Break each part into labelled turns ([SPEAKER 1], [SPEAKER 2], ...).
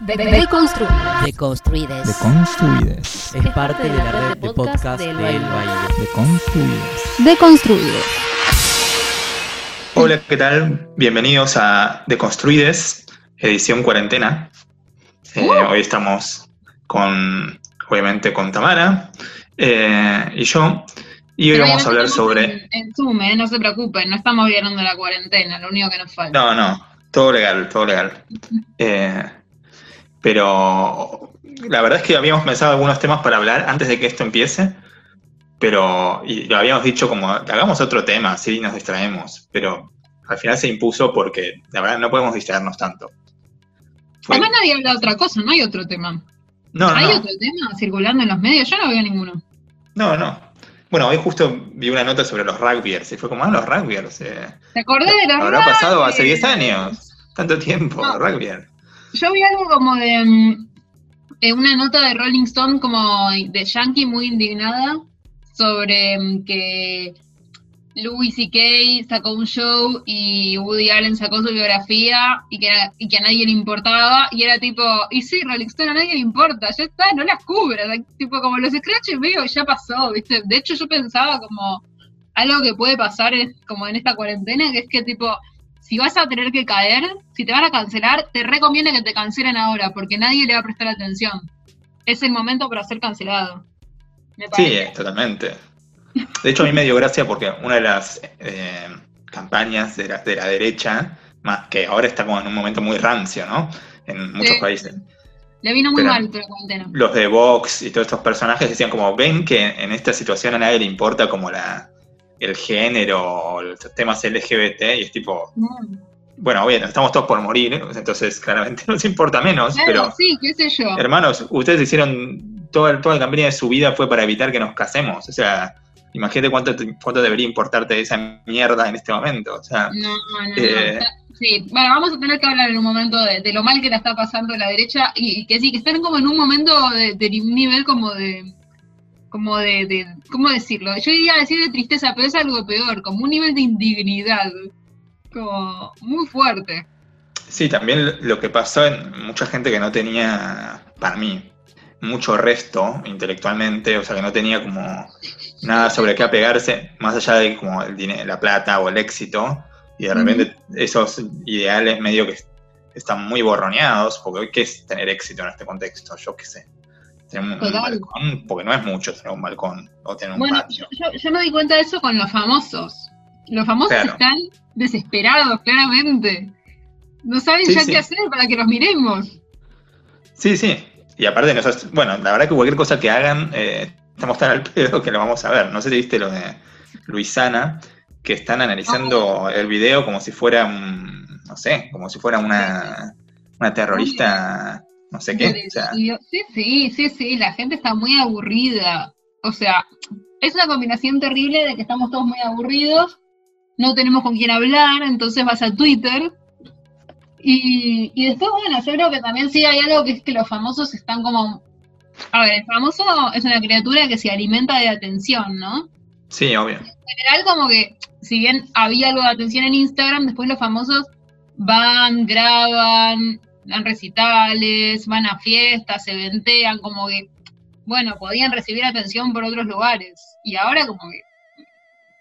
[SPEAKER 1] De Deconstruides.
[SPEAKER 2] Deconstruides. Es parte de la red de podcast del Baile.
[SPEAKER 3] Deconstruides.
[SPEAKER 1] Deconstruides.
[SPEAKER 4] Hola, ¿qué tal? Bienvenidos a Deconstruides, edición cuarentena. Eh, Hoy estamos con, obviamente, con Tamara eh, y yo. Y hoy
[SPEAKER 5] Pero
[SPEAKER 4] vamos a hablar sobre...
[SPEAKER 5] En, en Zoom, ¿eh? no se preocupen, no estamos violando la cuarentena, lo único que nos falta.
[SPEAKER 4] No, no, todo legal, todo legal. Eh, pero la verdad es que habíamos pensado algunos temas para hablar antes de que esto empiece, pero y lo habíamos dicho como, hagamos otro tema, así nos distraemos, pero al final se impuso porque la verdad no podemos distraernos tanto. Fue-
[SPEAKER 5] Además nadie habla de otra cosa, no hay otro tema.
[SPEAKER 4] no,
[SPEAKER 5] ¿Hay
[SPEAKER 4] no,
[SPEAKER 5] otro tema circulando en los medios? Yo no veo ninguno.
[SPEAKER 4] no, no. Bueno, hoy justo vi una nota sobre los rugbyers y fue como, ah, los rugbyers. eh,
[SPEAKER 5] ¿Te acordás de los
[SPEAKER 4] habrá pasado hace
[SPEAKER 5] rugbyers?
[SPEAKER 4] 10 años, tanto tiempo,
[SPEAKER 5] No.
[SPEAKER 4] rugbyer.
[SPEAKER 5] Yo vi algo como de mm, eh, una nota de Rolling Stone como de Yankee muy indignada sobre mm, que Louis C.K. sacó un show y Woody Allen sacó su biografía y que, y que a nadie le importaba y era tipo, y sí, Rolling Stone a nadie le importa, ya está, no las sea, tipo como los scratches veo ya pasó, ¿viste? De hecho yo pensaba como algo que puede pasar como en esta cuarentena, que es que tipo, si vas a tener que caer, si te van a cancelar, te recomienda que te cancelen ahora, porque nadie le va a prestar atención. Es el momento para ser cancelado. Me
[SPEAKER 4] Sí, eh, totalmente. De hecho, a mí me dio gracia porque una de las eh, campañas de la, de la derecha, más que ahora está como en un momento muy rancio, ¿no? En muchos
[SPEAKER 5] Sí.
[SPEAKER 4] países.
[SPEAKER 5] Le vino muy
[SPEAKER 4] pero-
[SPEAKER 5] mal cuarentena.
[SPEAKER 4] Los de Vox y todos estos personajes decían como, ven que en esta situación a nadie le importa como la el género los temas LGBT y es tipo,
[SPEAKER 5] Mm.
[SPEAKER 4] bueno, bien, estamos todos por morir, entonces claramente nos importa menos,
[SPEAKER 5] Claro,
[SPEAKER 4] pero
[SPEAKER 5] sí, qué sé yo.
[SPEAKER 4] Hermanos, ustedes hicieron toda, toda la campaña de su vida fue para evitar que nos casemos. O sea, imagínate cuánto, cuánto debería importarte esa mierda en este momento. O sea,
[SPEAKER 5] No, no, no.
[SPEAKER 4] Eh.
[SPEAKER 5] está- Sí, bueno, vamos a tener que hablar en un momento de, de lo mal que la está pasando la derecha y, y que sí, que están como en un momento de, de un nivel como de, como de, de, ¿cómo decirlo? Yo iría a decir de tristeza, pero es algo peor, como un nivel de indignidad, como muy fuerte.
[SPEAKER 4] sí, también lo que pasó en mucha gente que no tenía, para mí, mucho resto intelectualmente, o sea, que no tenía como nada sobre qué apegarse, más allá de como el dinero, la plata o el éxito, y de repente esos ideales medio que están muy borroneados, porque hoy qué es tener éxito en este contexto, yo qué sé. Tener un, un
[SPEAKER 5] Total.
[SPEAKER 4] balcón, porque no es mucho tener un balcón o tener un
[SPEAKER 5] Bueno,
[SPEAKER 4] patio.
[SPEAKER 5] yo, yo me di cuenta de eso con los famosos. Los famosos
[SPEAKER 4] Claro.
[SPEAKER 5] están desesperados, claramente. No saben
[SPEAKER 4] Sí,
[SPEAKER 5] ya
[SPEAKER 4] sí.
[SPEAKER 5] qué hacer para que los miremos.
[SPEAKER 4] Sí, sí. Y aparte nosotros, bueno, la verdad que cualquier cosa que hagan, eh, estamos tan al pedo que lo vamos a ver. No sé si viste lo de Luisana, que están analizando el video como si fuera un, no sé, como si fuera una, una terrorista, no sé qué. O sea,
[SPEAKER 5] Sí, sí, sí, sí, la gente está muy aburrida. O sea, es una combinación terrible de que estamos todos muy aburridos, no tenemos con quién hablar, entonces vas a Twitter. Y, y después, bueno, yo creo que también sí hay algo que es que los famosos están como... A ver, el famoso es una criatura que se alimenta de atención, ¿no?
[SPEAKER 4] sí, obvio.
[SPEAKER 5] En general, como que, si bien había algo de atención en Instagram, después los famosos van, graban, dan recitales, van a fiestas, se ventean, como que, bueno, podían recibir atención por otros lugares. Y ahora como que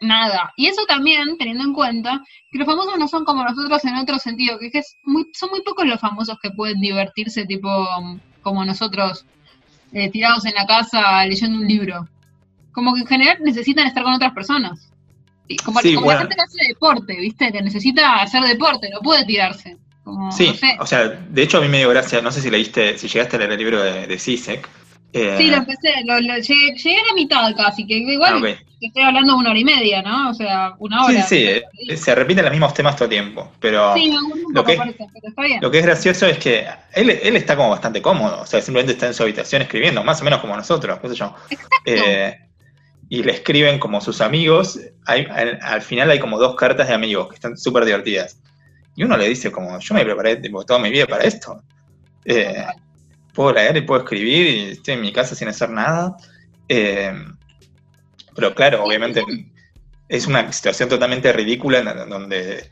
[SPEAKER 5] nada. Y eso también, teniendo en cuenta que los famosos no son como nosotros en otro sentido, que es muy, son muy pocos los famosos que pueden divertirse tipo como nosotros, eh, tirados en la casa leyendo un libro. Como que en general necesitan estar con otras personas. Como,
[SPEAKER 4] Sí,
[SPEAKER 5] como
[SPEAKER 4] bueno.
[SPEAKER 5] la gente que hace deporte, ¿viste? Que necesita hacer deporte, no puede tirarse. Como,
[SPEAKER 4] Sí,
[SPEAKER 5] no sé.
[SPEAKER 4] o sea, de hecho a mí me dio gracia, no sé si leíste, si llegaste a leer el libro de, de Zizek. eh,
[SPEAKER 5] Sí, lo empecé, lo, lo- llegué, llegué a la mitad casi, que igual
[SPEAKER 4] ah,
[SPEAKER 5] estoy hablando una hora y media, ¿no? O sea, una
[SPEAKER 4] Sí,
[SPEAKER 5] hora.
[SPEAKER 4] sí, eh, se repiten los mismos temas todo el tiempo, pero...
[SPEAKER 5] Sí,
[SPEAKER 4] Lo que-
[SPEAKER 5] por eso, pero está bien.
[SPEAKER 4] Lo que es gracioso es que él, él está como bastante cómodo, o sea, simplemente está en su habitación escribiendo, más o menos como nosotros, qué sé yo. Eh, y le escriben como sus amigos, hay- al, al final hay como dos cartas de amigos que están súper divertidas. Y uno le dice como, yo me preparé tipo, toda mi vida para esto. Eh, puedo leer y puedo escribir y estoy en mi casa sin hacer nada. Eh, pero claro, obviamente es una situación totalmente ridícula en donde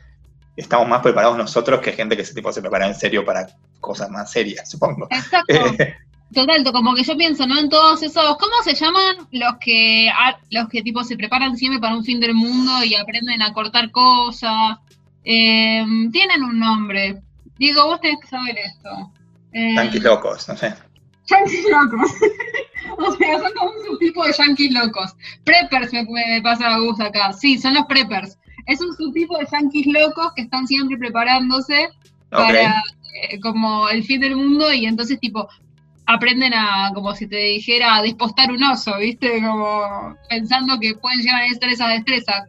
[SPEAKER 4] estamos más preparados nosotros que gente que se, tipo, se prepara en serio para cosas más serias, supongo.
[SPEAKER 5] Exacto.
[SPEAKER 4] Eh,
[SPEAKER 5] Total, como que yo pienso, ¿no? En todos esos, ¿cómo se llaman los que los que tipo se preparan siempre para un fin del mundo y aprenden a cortar cosas? Eh, tienen un nombre. Digo, vos tenés que saber esto. Eh,
[SPEAKER 4] yanquis locos, no sé.
[SPEAKER 5] yanquis locos. o sea, son como un subtipo de yanquis locos. Preppers me, me pasa a Gus acá. Sí, son los preppers. Es un subtipo de yanquis locos que están siempre preparándose para eh, como el fin del mundo y entonces tipo aprenden a, como si te dijera, a despostar un oso, ¿viste? Como pensando que pueden llegar a necesitar esas destrezas.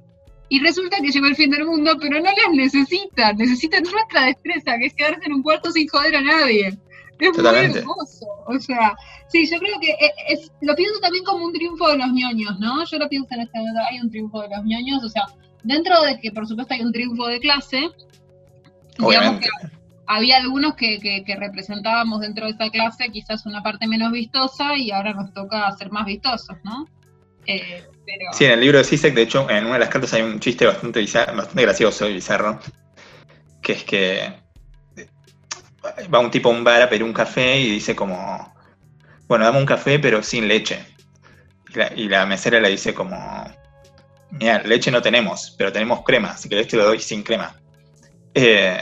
[SPEAKER 5] Y resulta que llegó el fin del mundo, pero no las necesitan, necesitan nuestra destreza, que es quedarse en un cuarto sin joder a nadie. Es
[SPEAKER 4] Totalmente.
[SPEAKER 5] muy hermoso. O sea, sí, yo creo que e- es, lo pienso también como un triunfo de los ñoños, ¿no? Yo lo pienso en este momento, hay un triunfo de los ñoños, o sea, dentro de que por supuesto hay un triunfo de clase, digamos
[SPEAKER 4] Obviamente.
[SPEAKER 5] que había algunos que, que- que representábamos dentro de esa clase quizás una parte menos vistosa y ahora nos toca ser más vistosos, ¿no? Eh,
[SPEAKER 4] Sí, en el libro de Sisek, de hecho, en una de las cartas hay un chiste bastante, bizar- bastante gracioso y bizarro, que es que va un tipo a un bar a pedir un café y dice como, bueno, dame un café pero sin leche. Y la, mesera le dice como, mira, leche no tenemos, pero tenemos crema, si querés te lo doy sin crema. Eh,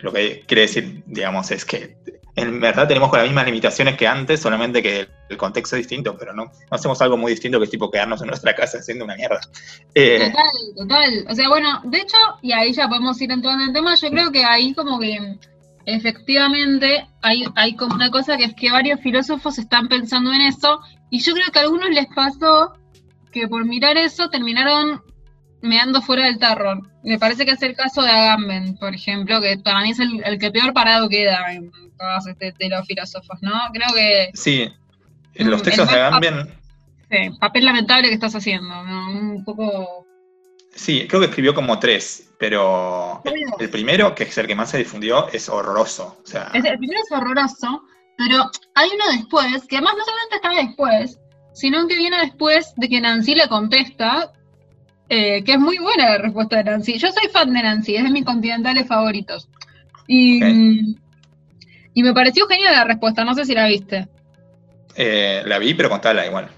[SPEAKER 4] lo que quiere decir, digamos, es que en verdad tenemos con las mismas limitaciones que antes, solamente que el contexto es distinto, pero no, no hacemos algo muy distinto que es tipo quedarnos en nuestra casa haciendo una mierda. Eh,
[SPEAKER 5] Total, total. O sea, bueno, de hecho, y ahí ya podemos ir entrando en el tema, yo creo que ahí como que efectivamente hay, hay como una cosa que es que varios filósofos están pensando en eso, y yo creo que a algunos les pasó que por mirar eso terminaron meando fuera del tarro. Me parece que es el caso de Agamben, por ejemplo, que para mí es el, el que peor parado queda en todos este, de los filósofos, ¿no? Creo que
[SPEAKER 4] sí, en los
[SPEAKER 5] Mm,
[SPEAKER 4] textos de Agamben,
[SPEAKER 5] sí, papel lamentable que estás haciendo, ¿no? Un poco...
[SPEAKER 4] sí, creo que escribió como tres, pero el primero, que es el que más se difundió, es horroroso. O sea,
[SPEAKER 5] Es- el primero es horroroso, pero hay uno después, que además no solamente está después, sino que viene después de que Nancy le contesta, eh, que es muy buena la respuesta de Nancy. Yo soy fan de Nancy, es de mis continentales favoritos. Y, y me pareció genial la respuesta, no sé si la viste.
[SPEAKER 4] eh, la vi, pero contala igual.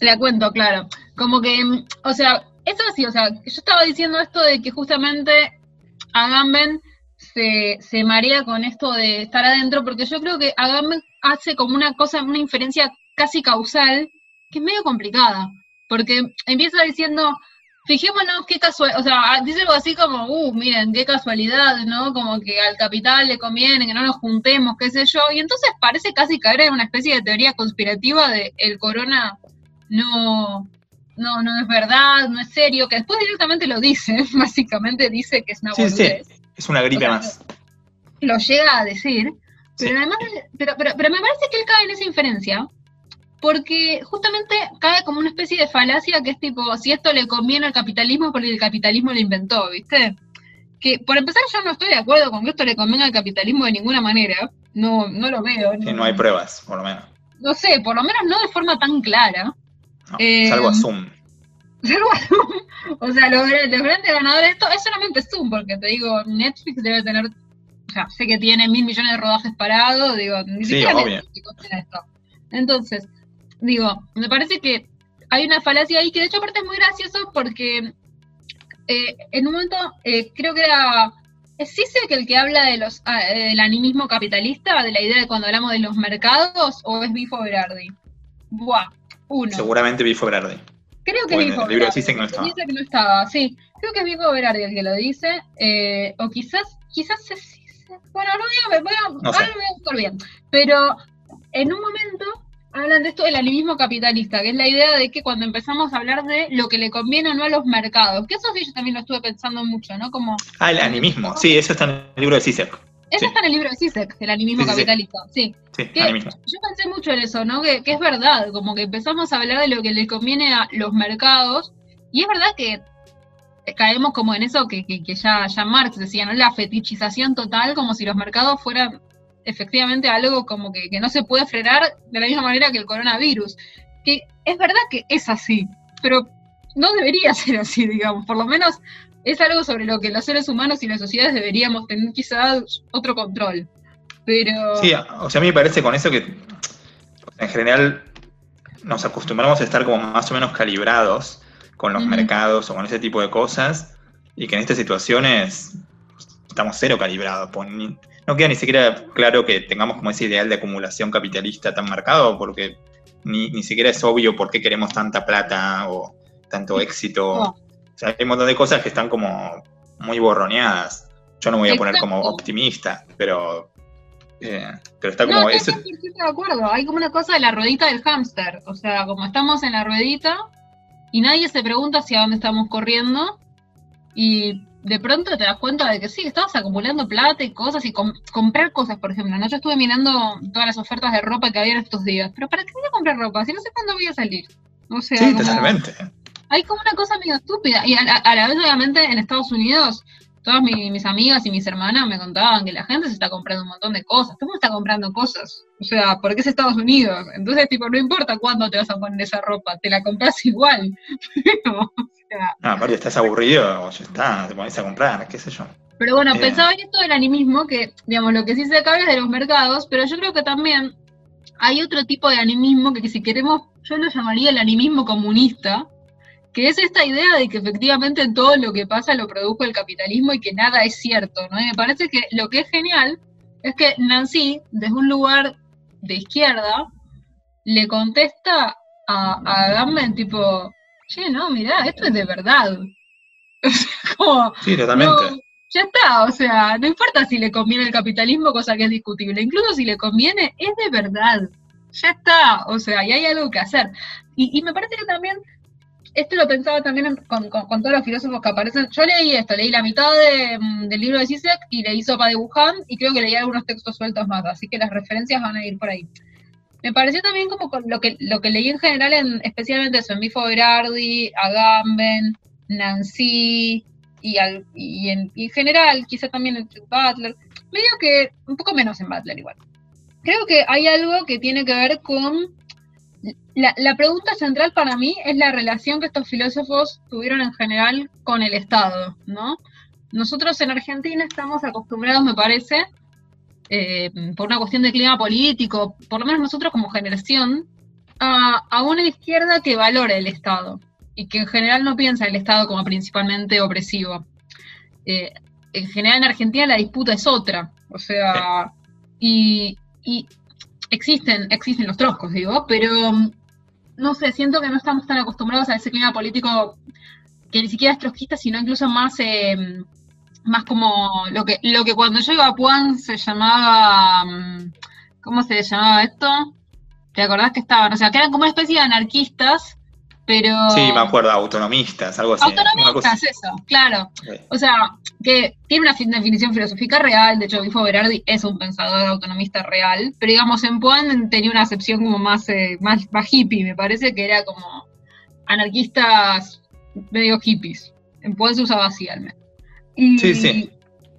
[SPEAKER 5] La cuento, claro. Como que, o sea, eso sí, o sea, yo estaba diciendo esto de que justamente Agamben se, se marea con esto de estar adentro, porque yo creo que Agamben hace como una cosa, una inferencia casi causal, que es medio complicada, porque empieza diciendo, fijémonos qué casualidad, o sea, dice algo así como, uh, miren, qué casualidad, ¿no? Como que al capital le conviene que no nos juntemos, qué sé yo, y entonces parece casi caer en una especie de teoría conspirativa de el corona no, no, no es verdad, no es serio, que después directamente lo dice, básicamente dice que es una
[SPEAKER 4] Sí, sí, es una gripe
[SPEAKER 5] O sea,
[SPEAKER 4] más.
[SPEAKER 5] lo llega a decir, pero además, pero, pero, pero me parece que él cae en esa inferencia, porque justamente cae como una especie de falacia que es tipo, si esto le conviene al capitalismo, porque el capitalismo lo inventó, ¿viste? Que por empezar yo no estoy de acuerdo con que esto le convenga al capitalismo de ninguna manera, no, no lo veo.
[SPEAKER 4] Sí, no hay pruebas, por lo menos.
[SPEAKER 5] No sé, por lo menos no de forma tan clara.
[SPEAKER 4] No,
[SPEAKER 5] Eh,
[SPEAKER 4] salvo a Zoom.
[SPEAKER 5] Salvo a Zoom. O sea, los, los grandes ganadores de esto es solamente Zoom, porque te digo, Netflix debe tener, o sea, sé que tiene mil millones de rodajes parados, digo, ni
[SPEAKER 4] Sí,
[SPEAKER 5] siquiera
[SPEAKER 4] obvio.
[SPEAKER 5] Esto. Entonces, digo, me parece que hay una falacia ahí que de hecho aparte es muy gracioso porque eh, en un momento eh, creo que era ¿Es el que habla de los, ah, eh, del animismo capitalista, de la idea de cuando hablamos de los mercados, o es Bifo Berardi? Buah, uno.
[SPEAKER 4] Seguramente Bifo Berardi.
[SPEAKER 5] Creo que
[SPEAKER 4] O
[SPEAKER 5] es
[SPEAKER 4] en
[SPEAKER 5] Bifo
[SPEAKER 4] el libro de
[SPEAKER 5] Berardi.
[SPEAKER 4] No estaba.
[SPEAKER 5] Dice que no estaba, sí. Creo que es Bifo Berardi el que lo dice. eh, o quizás, quizás es. Bueno, no voy a, voy a,
[SPEAKER 4] No sé.
[SPEAKER 5] ahora lo voy a buscar bien. Pero en un momento hablan de esto del animismo capitalista, que es la idea de que cuando empezamos a hablar de lo que le conviene o no a los mercados, que eso sí yo también lo estuve pensando mucho, ¿no? Como,
[SPEAKER 4] Ah, el animismo. Sí, eso está en el libro de Zizek.
[SPEAKER 5] eso
[SPEAKER 4] Sí.
[SPEAKER 5] está en el libro de Zizek, el animismo
[SPEAKER 4] Sí, sí, sí.
[SPEAKER 5] capitalista, sí. Yo pensé mucho en eso, ¿no? Que, que es verdad, como que empezamos a hablar de lo que le conviene a los mercados, y es verdad que caemos como en eso que, que- que ya, ya Marx decía, ¿no? La fetichización total, como si los mercados fueran efectivamente algo como que, que no se puede frenar de la misma manera que el coronavirus. Que es verdad que es así, pero no debería ser así, digamos, por lo menos es algo sobre lo que los seres humanos y las sociedades deberíamos tener quizás otro control. Pero.
[SPEAKER 4] Sí, o sea, a mí me parece con eso que en general nos acostumbramos a estar como más o menos calibrados con los mercados o con ese tipo de cosas y que en estas situaciones estamos cero calibrados. pues, no queda ni siquiera claro que tengamos como ese ideal de acumulación capitalista tan marcado porque ni, ni siquiera es obvio por qué queremos tanta plata o tanto éxito.
[SPEAKER 5] No.
[SPEAKER 4] O sea, hay un montón de cosas que están como muy borroneadas. Yo no me voy a poner como optimista, pero, eh, pero está
[SPEAKER 5] No,
[SPEAKER 4] como...
[SPEAKER 5] estoy
[SPEAKER 4] eso-
[SPEAKER 5] 100% de acuerdo. Hay como una cosa de la ruedita del hámster. O sea, como estamos en la ruedita y nadie se pregunta hacia dónde estamos corriendo y de pronto te das cuenta de que sí, estabas acumulando plata y cosas y com- comprar cosas, por ejemplo. ¿no? Yo estuve mirando todas las ofertas de ropa que había en estos días. Pero ¿para qué voy a comprar ropa? Si no sé cuándo voy a salir. O sea,
[SPEAKER 4] Sí,
[SPEAKER 5] como-
[SPEAKER 4] totalmente.
[SPEAKER 5] hay como una cosa medio estúpida. Y a la, a la vez, obviamente, en Estados Unidos, todas mi- mis amigas y mis hermanas me contaban que la gente se está comprando un montón de cosas. ¿Cómo está comprando cosas? O sea, porque es Estados Unidos. Entonces, tipo, no importa cuándo te vas a poner esa ropa, te la compras igual. Pero, o sea,
[SPEAKER 4] No, aparte estás aburrido, ya está, te pones a comprar, qué sé yo.
[SPEAKER 5] pero bueno,
[SPEAKER 4] Eh.
[SPEAKER 5] pensaba en esto del animismo, que, digamos, lo que sí se acaba es de los mercados, pero yo creo que también hay otro tipo de animismo que, que si queremos, yo lo llamaría el animismo comunista, que es esta idea de que efectivamente todo lo que pasa lo produjo el capitalismo y que nada es cierto, ¿no? Y me parece que lo que es genial es que Nancy, desde un lugar de izquierda, le contesta a, a Agamben tipo, che, no, mirá, esto es de verdad. Como,
[SPEAKER 4] Sí, totalmente.
[SPEAKER 5] no, ya está, o sea, no importa si le conviene el capitalismo, cosa que es discutible, incluso si le conviene, es de verdad. Ya está, o sea, y hay algo que hacer. Y, y me parece que también, esto lo pensaba también en- con, con- con todos los filósofos que aparecen. Yo leí esto, leí la mitad de, mm, del libro de Zizek y leí Sopa de Wuhan y creo que leí algunos textos sueltos más, así que las referencias van a ir por ahí. Me pareció también como lo que, lo que leí en general, en, especialmente eso, en Bifo Berardi, Agamben, Nancy y, al- y en general, quizá también en Butler, medio que un poco menos en Butler igual. Creo que hay algo que tiene que ver con... La, la pregunta central para mí es la relación que estos filósofos tuvieron en general con el Estado, ¿no? Nosotros en Argentina estamos acostumbrados, me parece, eh, por una cuestión de clima político, por lo menos nosotros como generación, a, a una izquierda que valore el Estado y que en general no piensa el Estado como principalmente opresivo. Eh, en general en Argentina la disputa es otra, o sea, y, y existen, existen los troscos, digo, pero mm, no sé, siento que no estamos tan acostumbrados a ese clima político que ni siquiera es trotskista, sino incluso más, eh, más como lo que, lo que cuando yo iba a Puan se llamaba, mm, ¿cómo se llamaba esto? ¿Te acordás que estaban? O sea, que eran como una especie de anarquistas, pero...
[SPEAKER 4] Sí, me acuerdo, autonomistas, algo así. cosa-
[SPEAKER 5] Autonomistas, eso, claro. O sea, que tiene una fin- definición filosófica real, de hecho Bifo Berardi es un pensador autonomista real, pero digamos en Puan tenía una acepción como más, eh, más, más hippie, me parece que era como anarquistas medio hippies. En Puan se usaba así al menos. Y,
[SPEAKER 4] Sí, sí.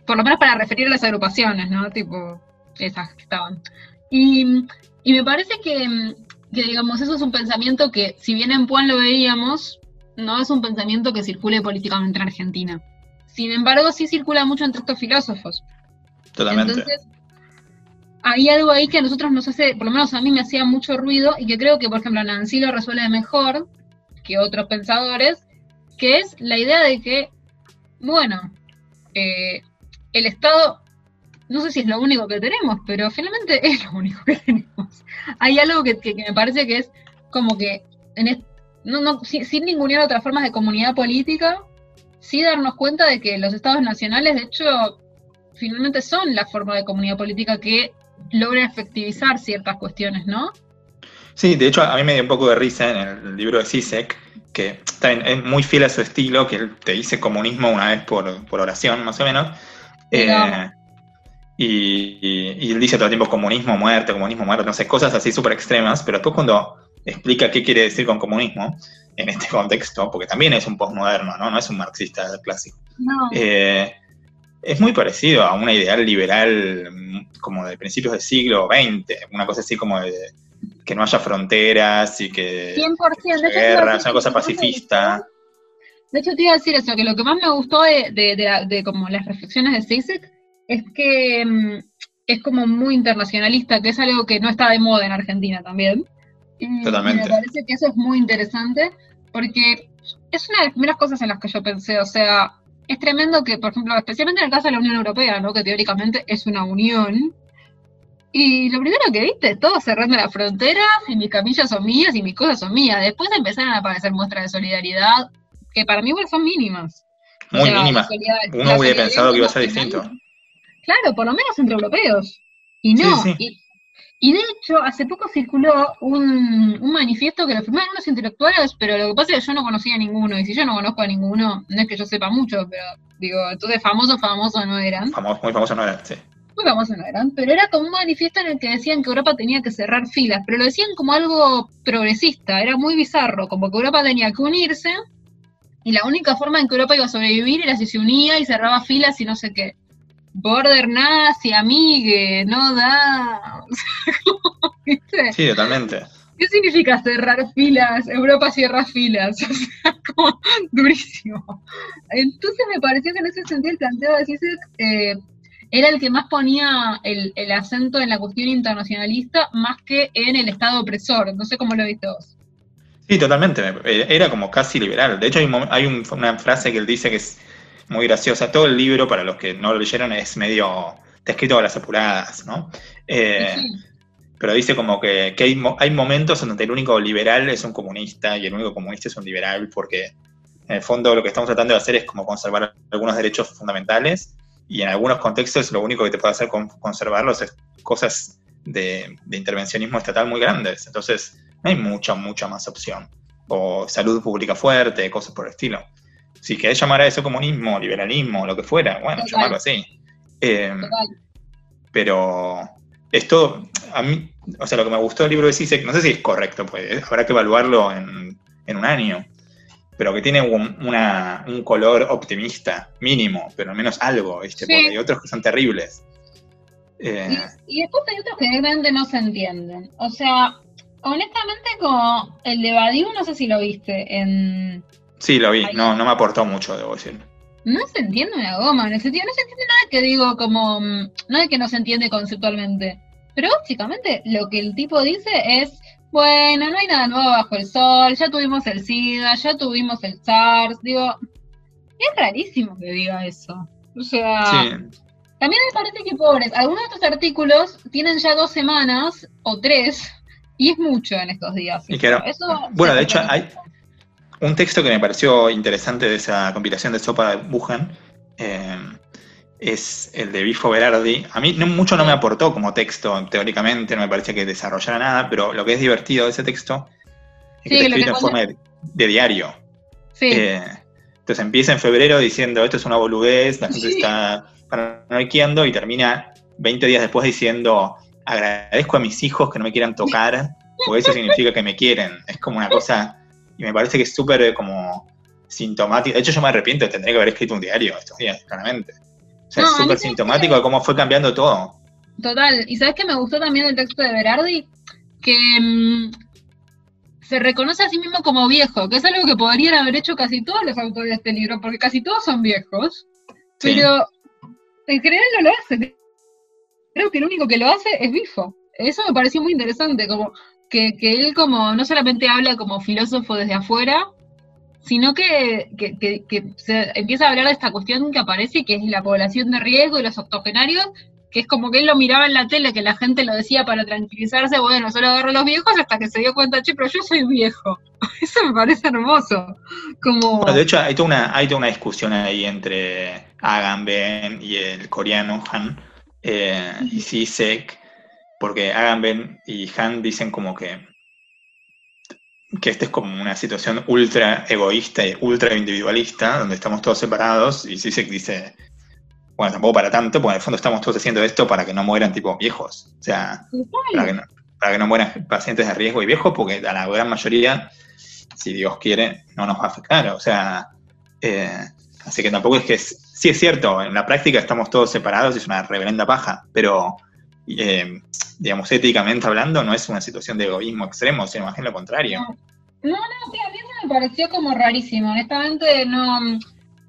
[SPEAKER 5] Por lo menos para referir a las agrupaciones, ¿no? Tipo, esas que estaban. Y, y me parece que, que, digamos, eso es un pensamiento que, si bien en Puan lo veíamos, no es un pensamiento que circule políticamente en Argentina. Sin embargo, sí circula mucho entre estos filósofos.
[SPEAKER 4] Totalmente.
[SPEAKER 5] Entonces, hay algo ahí que a nosotros nos hace, por lo menos a mí me hacía mucho ruido y que creo que, por ejemplo, Nancy lo resuelve mejor que otros pensadores, que es la idea de que, bueno, eh, el Estado, no sé si es lo único que tenemos, pero finalmente es lo único que tenemos. Hay algo que, me parece que es como que, en no, no, sin, sin ninguna otras formas de comunidad política, sí darnos cuenta de que los estados nacionales, de hecho, finalmente son la forma de comunidad política que logra efectivizar ciertas cuestiones, ¿no?
[SPEAKER 4] Sí, de hecho a mí me dio un poco de risa en el libro de Sisek, que es muy fiel a su estilo, que él te dice comunismo una vez por, por oración, más o menos. Eh, y, y- y él dice todo el tiempo comunismo, muerte, comunismo, muerte, no sé, cosas así súper extremas, pero después cuando explica qué quiere decir con comunismo, en este contexto, porque también es un postmoderno, ¿no? No es un marxista clásico.
[SPEAKER 5] No.
[SPEAKER 4] Eh, es muy parecido a una ideal liberal mm, como de principios del siglo XX, una cosa así como de que no haya fronteras y que
[SPEAKER 5] 100%. De hecho, te iba a
[SPEAKER 4] guerra, es una cosa pacifista.
[SPEAKER 5] De hecho, te iba a decir eso, que lo que más me gustó de, de- de la- de como las reflexiones de Sisek es que mm, es como muy internacionalista, que es algo que no está de moda en Argentina también. Y
[SPEAKER 4] Totalmente.
[SPEAKER 5] Me parece que eso es muy interesante, porque es una de las primeras cosas en las que yo pensé, o sea, es tremendo que, por ejemplo, especialmente en el caso de la Unión Europea, ¿no? que teóricamente es una unión, y lo primero que viste, todos cerrando las fronteras, y mis camillas son mías y mis cosas son mías. Después empezaron a aparecer muestras de solidaridad, que para mí igual son mínimas. O
[SPEAKER 4] Muy
[SPEAKER 5] sea,
[SPEAKER 4] mínimas.
[SPEAKER 5] la
[SPEAKER 4] Uno
[SPEAKER 5] la
[SPEAKER 4] hubiera pensado que iba a ser distinto.
[SPEAKER 5] Claro, por lo menos entre europeos. Y no.
[SPEAKER 4] Sí, sí.
[SPEAKER 5] Y, y de hecho, hace poco circuló un, un manifiesto que lo firmaron unos intelectuales, pero lo que pasa es que yo no conocía a ninguno. Y si yo no conozco a ninguno, no es que yo sepa mucho, pero digo, entonces famosos, famosos no eran.
[SPEAKER 4] Famoso, muy famoso no era, sí.
[SPEAKER 5] Famosos no eran, pero era como un manifiesto en el que decían que Europa tenía que cerrar filas, pero lo decían como algo progresista, era muy bizarro, como que Europa tenía que unirse y la única forma en que Europa iba a sobrevivir era si se unía y cerraba filas y no sé qué. Border nazi, amigue, no da. O sea, como, ¿viste?
[SPEAKER 4] Sí, totalmente.
[SPEAKER 5] ¿Qué significa cerrar filas? Europa cierra filas. O sea, como durísimo. Entonces me pareció que en ese sentido el planteo de Zizek eh, era el que más ponía el, el acento en la cuestión internacionalista más que en el Estado opresor. No sé cómo lo viste vos.
[SPEAKER 4] Sí, totalmente. me- Era como casi liberal. De hecho, hay, un hay un- una frase que él dice que es muy graciosa. Todo el libro, para los que no lo leyeron, es medio. Está escrito a las apuradas, ¿no? Eh,
[SPEAKER 5] Sí,
[SPEAKER 4] pero dice como que, que hay, hay momentos en donde el único liberal es un comunista y el único comunista es un liberal, porque en el fondo lo que estamos tratando de hacer es como conservar algunos derechos fundamentales y en algunos contextos lo único que te puede hacer con conservarlos es cosas de, de intervencionismo estatal muy grandes. Entonces, no hay mucha, mucha más opción. O salud pública fuerte, cosas por el estilo. Si querés llamar a eso comunismo, liberalismo, lo que fuera, bueno,
[SPEAKER 5] Total.
[SPEAKER 4] llamarlo así. Eh, pero esto, a mí, o sea, lo que me gustó del libro de Zizek, no sé si es correcto, pues habrá que evaluarlo en, en un año, pero que tiene un, una- un color optimista, mínimo, pero al menos algo, ¿viste?
[SPEAKER 5] Sí.
[SPEAKER 4] Porque hay otros que son terribles. Eh,
[SPEAKER 5] Y, y después hay otros que directamente no se entienden. O sea, honestamente, como el de Badiou, no sé si lo viste en.
[SPEAKER 4] sí, lo vi,
[SPEAKER 5] Ahí.
[SPEAKER 4] no, no me aportó mucho, debo decir.
[SPEAKER 5] No se entiende una goma, en el sentido, no se entiende nada que digo como, mm, no es que no se entiende conceptualmente, pero básicamente lo que el tipo dice es, bueno, no hay nada nuevo bajo el sol, ya tuvimos el SIDA, ya tuvimos el SARS, digo, es rarísimo que diga eso. O sea,
[SPEAKER 4] Sí,
[SPEAKER 5] también me parece que pobres, algunos de estos artículos tienen ya dos semanas o tres, y es mucho en estos días.
[SPEAKER 4] Y claro,
[SPEAKER 5] Eso
[SPEAKER 4] bueno, de hecho,
[SPEAKER 5] reproduce.
[SPEAKER 4] un texto que me pareció interesante de esa compilación de Sopa de Buchen eh, es el de Bifo Berardi. A mí no, mucho no me aportó como texto, teóricamente, no me parecía que desarrollara nada, pero lo que es divertido de ese texto es que está escrito en forma de, de diario.
[SPEAKER 5] Sí,
[SPEAKER 4] Eh, entonces empieza en febrero diciendo esto es una boludez, la gente
[SPEAKER 5] Sí.
[SPEAKER 4] está paranoiqueando y termina 20 días después diciendo agradezco a mis hijos que no me quieran tocar, porque eso significa que me quieren. Es como una cosa, y me parece que es súper como sintomático. De hecho, yo me arrepiento, tendría que haber escrito un diario estos días, claramente. O sea,
[SPEAKER 5] No,
[SPEAKER 4] es súper sintomático de cómo fue cambiando todo.
[SPEAKER 5] Total, y sabes que me gustó también del texto de Berardi, que mm, se reconoce a sí mismo como viejo, que es algo que podrían haber hecho casi todos los autores de este libro, porque casi todos son viejos,
[SPEAKER 4] Sí.
[SPEAKER 5] pero en general no lo hace. Creo que el único que lo hace es Bifo. Eso me pareció muy interesante, como que, que él como no solamente habla como filósofo desde afuera, sino que, que- se empieza a hablar de esta cuestión que aparece, que es la población de riesgo y los octogenarios, que es como que él lo miraba en la tele, que la gente lo decía para tranquilizarse, bueno, solo agarro a los viejos hasta que se dio cuenta, che, pero yo soy viejo. Eso me parece hermoso. Como,
[SPEAKER 4] de hecho, hay toda, una, hay toda una discusión ahí entre Agamben y el coreano Han eh, y Sisek, porque Agamben y Han dicen como que, que esta es como una situación ultra egoísta y ultra individualista, donde estamos todos separados, y Sisek dice, bueno, tampoco para tanto, porque en el fondo estamos todos haciendo esto para que no mueran tipo viejos, o sea, para que no, para que no mueran pacientes de riesgo y viejos, porque a la gran mayoría, si Dios quiere, no nos va a afectar. O sea, eh, así que tampoco es que es, sí es cierto, en la práctica estamos todos separados y es una reverenda paja, pero eh, digamos, éticamente hablando, no es una situación de egoísmo extremo, sino más bien lo contrario.
[SPEAKER 5] No, no, sí, a mí eso me pareció como rarísimo. Honestamente, no,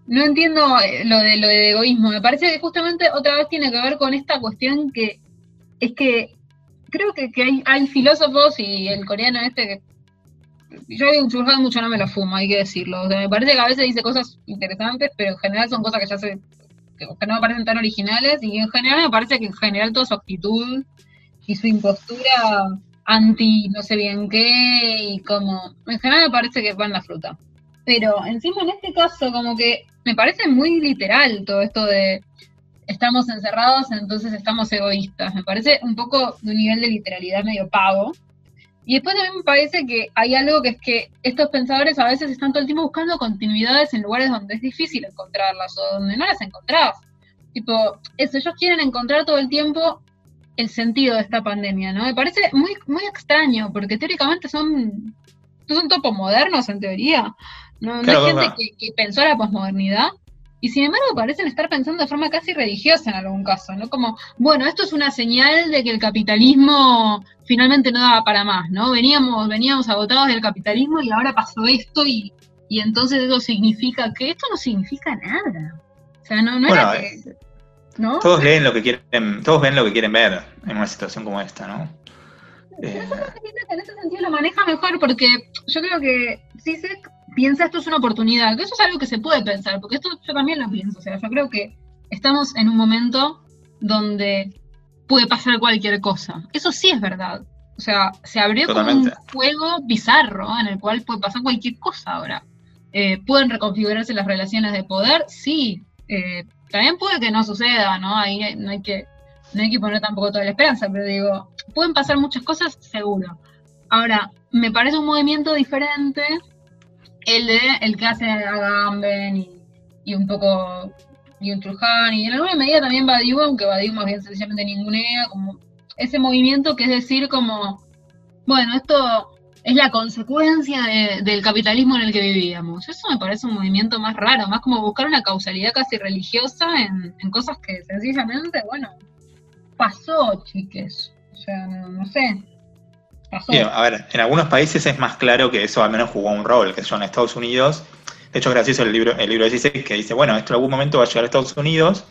[SPEAKER 5] no entiendo eh, lo de lo de egoísmo. Me parece que justamente otra vez tiene que ver con esta cuestión que es que creo que, que hay, hay filósofos y el coreano este que yo Churhan mucho no me lo fumo, hay que decirlo. O sea, me parece que a veces dice cosas interesantes, pero en general son cosas que ya se que, no me parecen tan originales y en general me parece que en general toda su actitud y su impostura anti no sé bien qué y como en general me parece que van la fruta. Pero encima en este caso como que me parece muy literal todo esto de estamos encerrados, entonces estamos egoístas. Me parece un poco de un nivel de literalidad medio pago. Y después también me parece que hay algo que es que estos pensadores a veces están todo el tiempo buscando continuidades en lugares donde es difícil encontrarlas o donde no las encontrás. Tipo, eso, ellos quieren encontrar todo el tiempo el sentido de esta pandemia, ¿no? Me parece muy, muy extraño, porque teóricamente son, son topos modernos en teoría. No, no
[SPEAKER 4] Claro,
[SPEAKER 5] hay gente que, que pensó la posmodernidad. Y sin embargo parecen estar pensando de forma casi religiosa en algún caso, ¿no? Como, bueno, esto es una señal de que el capitalismo finalmente no daba para más, ¿no? Veníamos, veníamos agotados del capitalismo y ahora pasó esto y, y entonces eso significa que esto no significa nada. O sea, no, no
[SPEAKER 4] Bueno,
[SPEAKER 5] era que, ¿no?
[SPEAKER 4] Todos leen lo que quieren, todos ven lo que quieren ver en una situación como esta, ¿no? Eh,
[SPEAKER 5] en ese sentido lo maneja mejor porque yo creo que Sisek piensa esto es una oportunidad, que eso es algo que se puede pensar, porque esto yo también lo pienso, o sea, yo creo que estamos en un momento donde puede pasar cualquier cosa. Eso sí es verdad. O sea, se abrió como
[SPEAKER 4] Totalmente.
[SPEAKER 5] un juego bizarro en el cual puede pasar cualquier cosa ahora. Eh, ¿Pueden reconfigurarse las relaciones de poder? Sí. Eh, también puede que no suceda, ¿no? Ahí hay- no hay que no hay que poner tampoco toda la esperanza, pero digo, pueden pasar muchas cosas, seguro. Ahora, me parece un movimiento diferente el de el que hace Agamben y, y un poco y un Truján y en alguna medida también Badiou, aunque Badiou más bien sencillamente ningunea, como ese movimiento que es decir como, bueno, esto es la consecuencia de- del capitalismo en el que vivíamos. Eso me parece un movimiento más raro, más como buscar una causalidad casi religiosa en, en cosas que sencillamente, bueno, pasó, chiques. O sea, no, no sé.
[SPEAKER 4] Sí, a ver, en algunos países es más claro que eso al menos jugó un rol, que son en Estados Unidos. De hecho, es gracioso el libro, el libro de Zizek que dice, bueno, esto en algún momento va a llegar a Estados Unidos.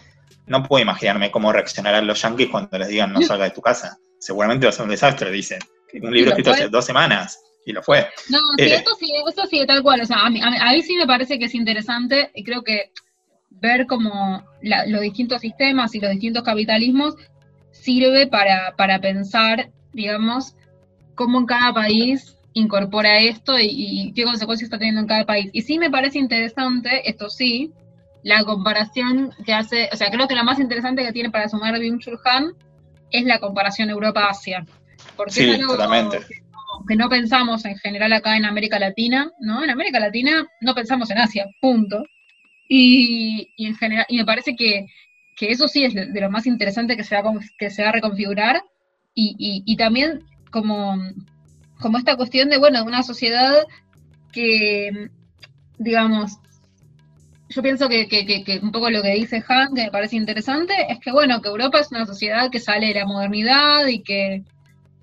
[SPEAKER 4] No puedo imaginarme cómo reaccionarán los yankees cuando les digan no salga de tu casa. Seguramente va a ser un desastre, dice. Un libro escrito hace dos semanas, y lo fue.
[SPEAKER 5] No, sí,
[SPEAKER 4] Eh.
[SPEAKER 5] esto sí, esto sí, tal cual. O sea, a mí, a mí- a mí sí me parece que es interesante y creo que ver como la- los distintos sistemas y los distintos capitalismos sirve para, para pensar, digamos, cómo en cada país incorpora esto y, y qué consecuencias está teniendo en cada país. Y sí me parece interesante, esto sí, la comparación que hace, o sea, creo que la más interesante que tiene para sumar Byung-Chul Han es la comparación Europa-Asia. Porque
[SPEAKER 4] Sí,
[SPEAKER 5] es algo
[SPEAKER 4] totalmente.
[SPEAKER 5] que no- que no pensamos en general acá en América Latina, ¿no? En América Latina no pensamos en Asia, punto. Y, y en general, y me parece que, que eso sí es de, lo más interesante que se va, que se va a reconfigurar. Y, y- y también como, como esta cuestión de, bueno, de una sociedad que, digamos, yo pienso que, que- un poco lo que dice Han, que me parece interesante, es que, bueno, que Europa es una sociedad que sale de la modernidad y que,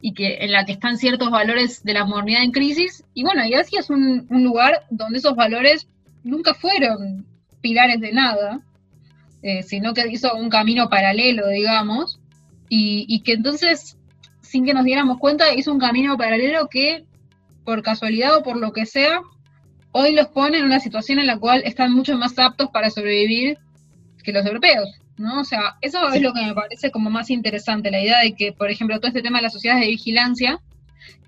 [SPEAKER 5] y que en la que están ciertos valores de la modernidad en crisis. Y bueno, y Asia es un, un lugar donde esos valores nunca fueron pilares de nada, eh, sino que hizo un camino paralelo, digamos, y, y que entonces, sin que nos diéramos cuenta, hizo un camino paralelo que, por casualidad o por lo que sea, hoy los pone en una situación en la cual están mucho más aptos para sobrevivir que los europeos, ¿no? O sea, eso
[SPEAKER 4] Sí.
[SPEAKER 5] es lo que me parece como más interesante, la idea de que, por ejemplo, todo este tema de las sociedades de vigilancia,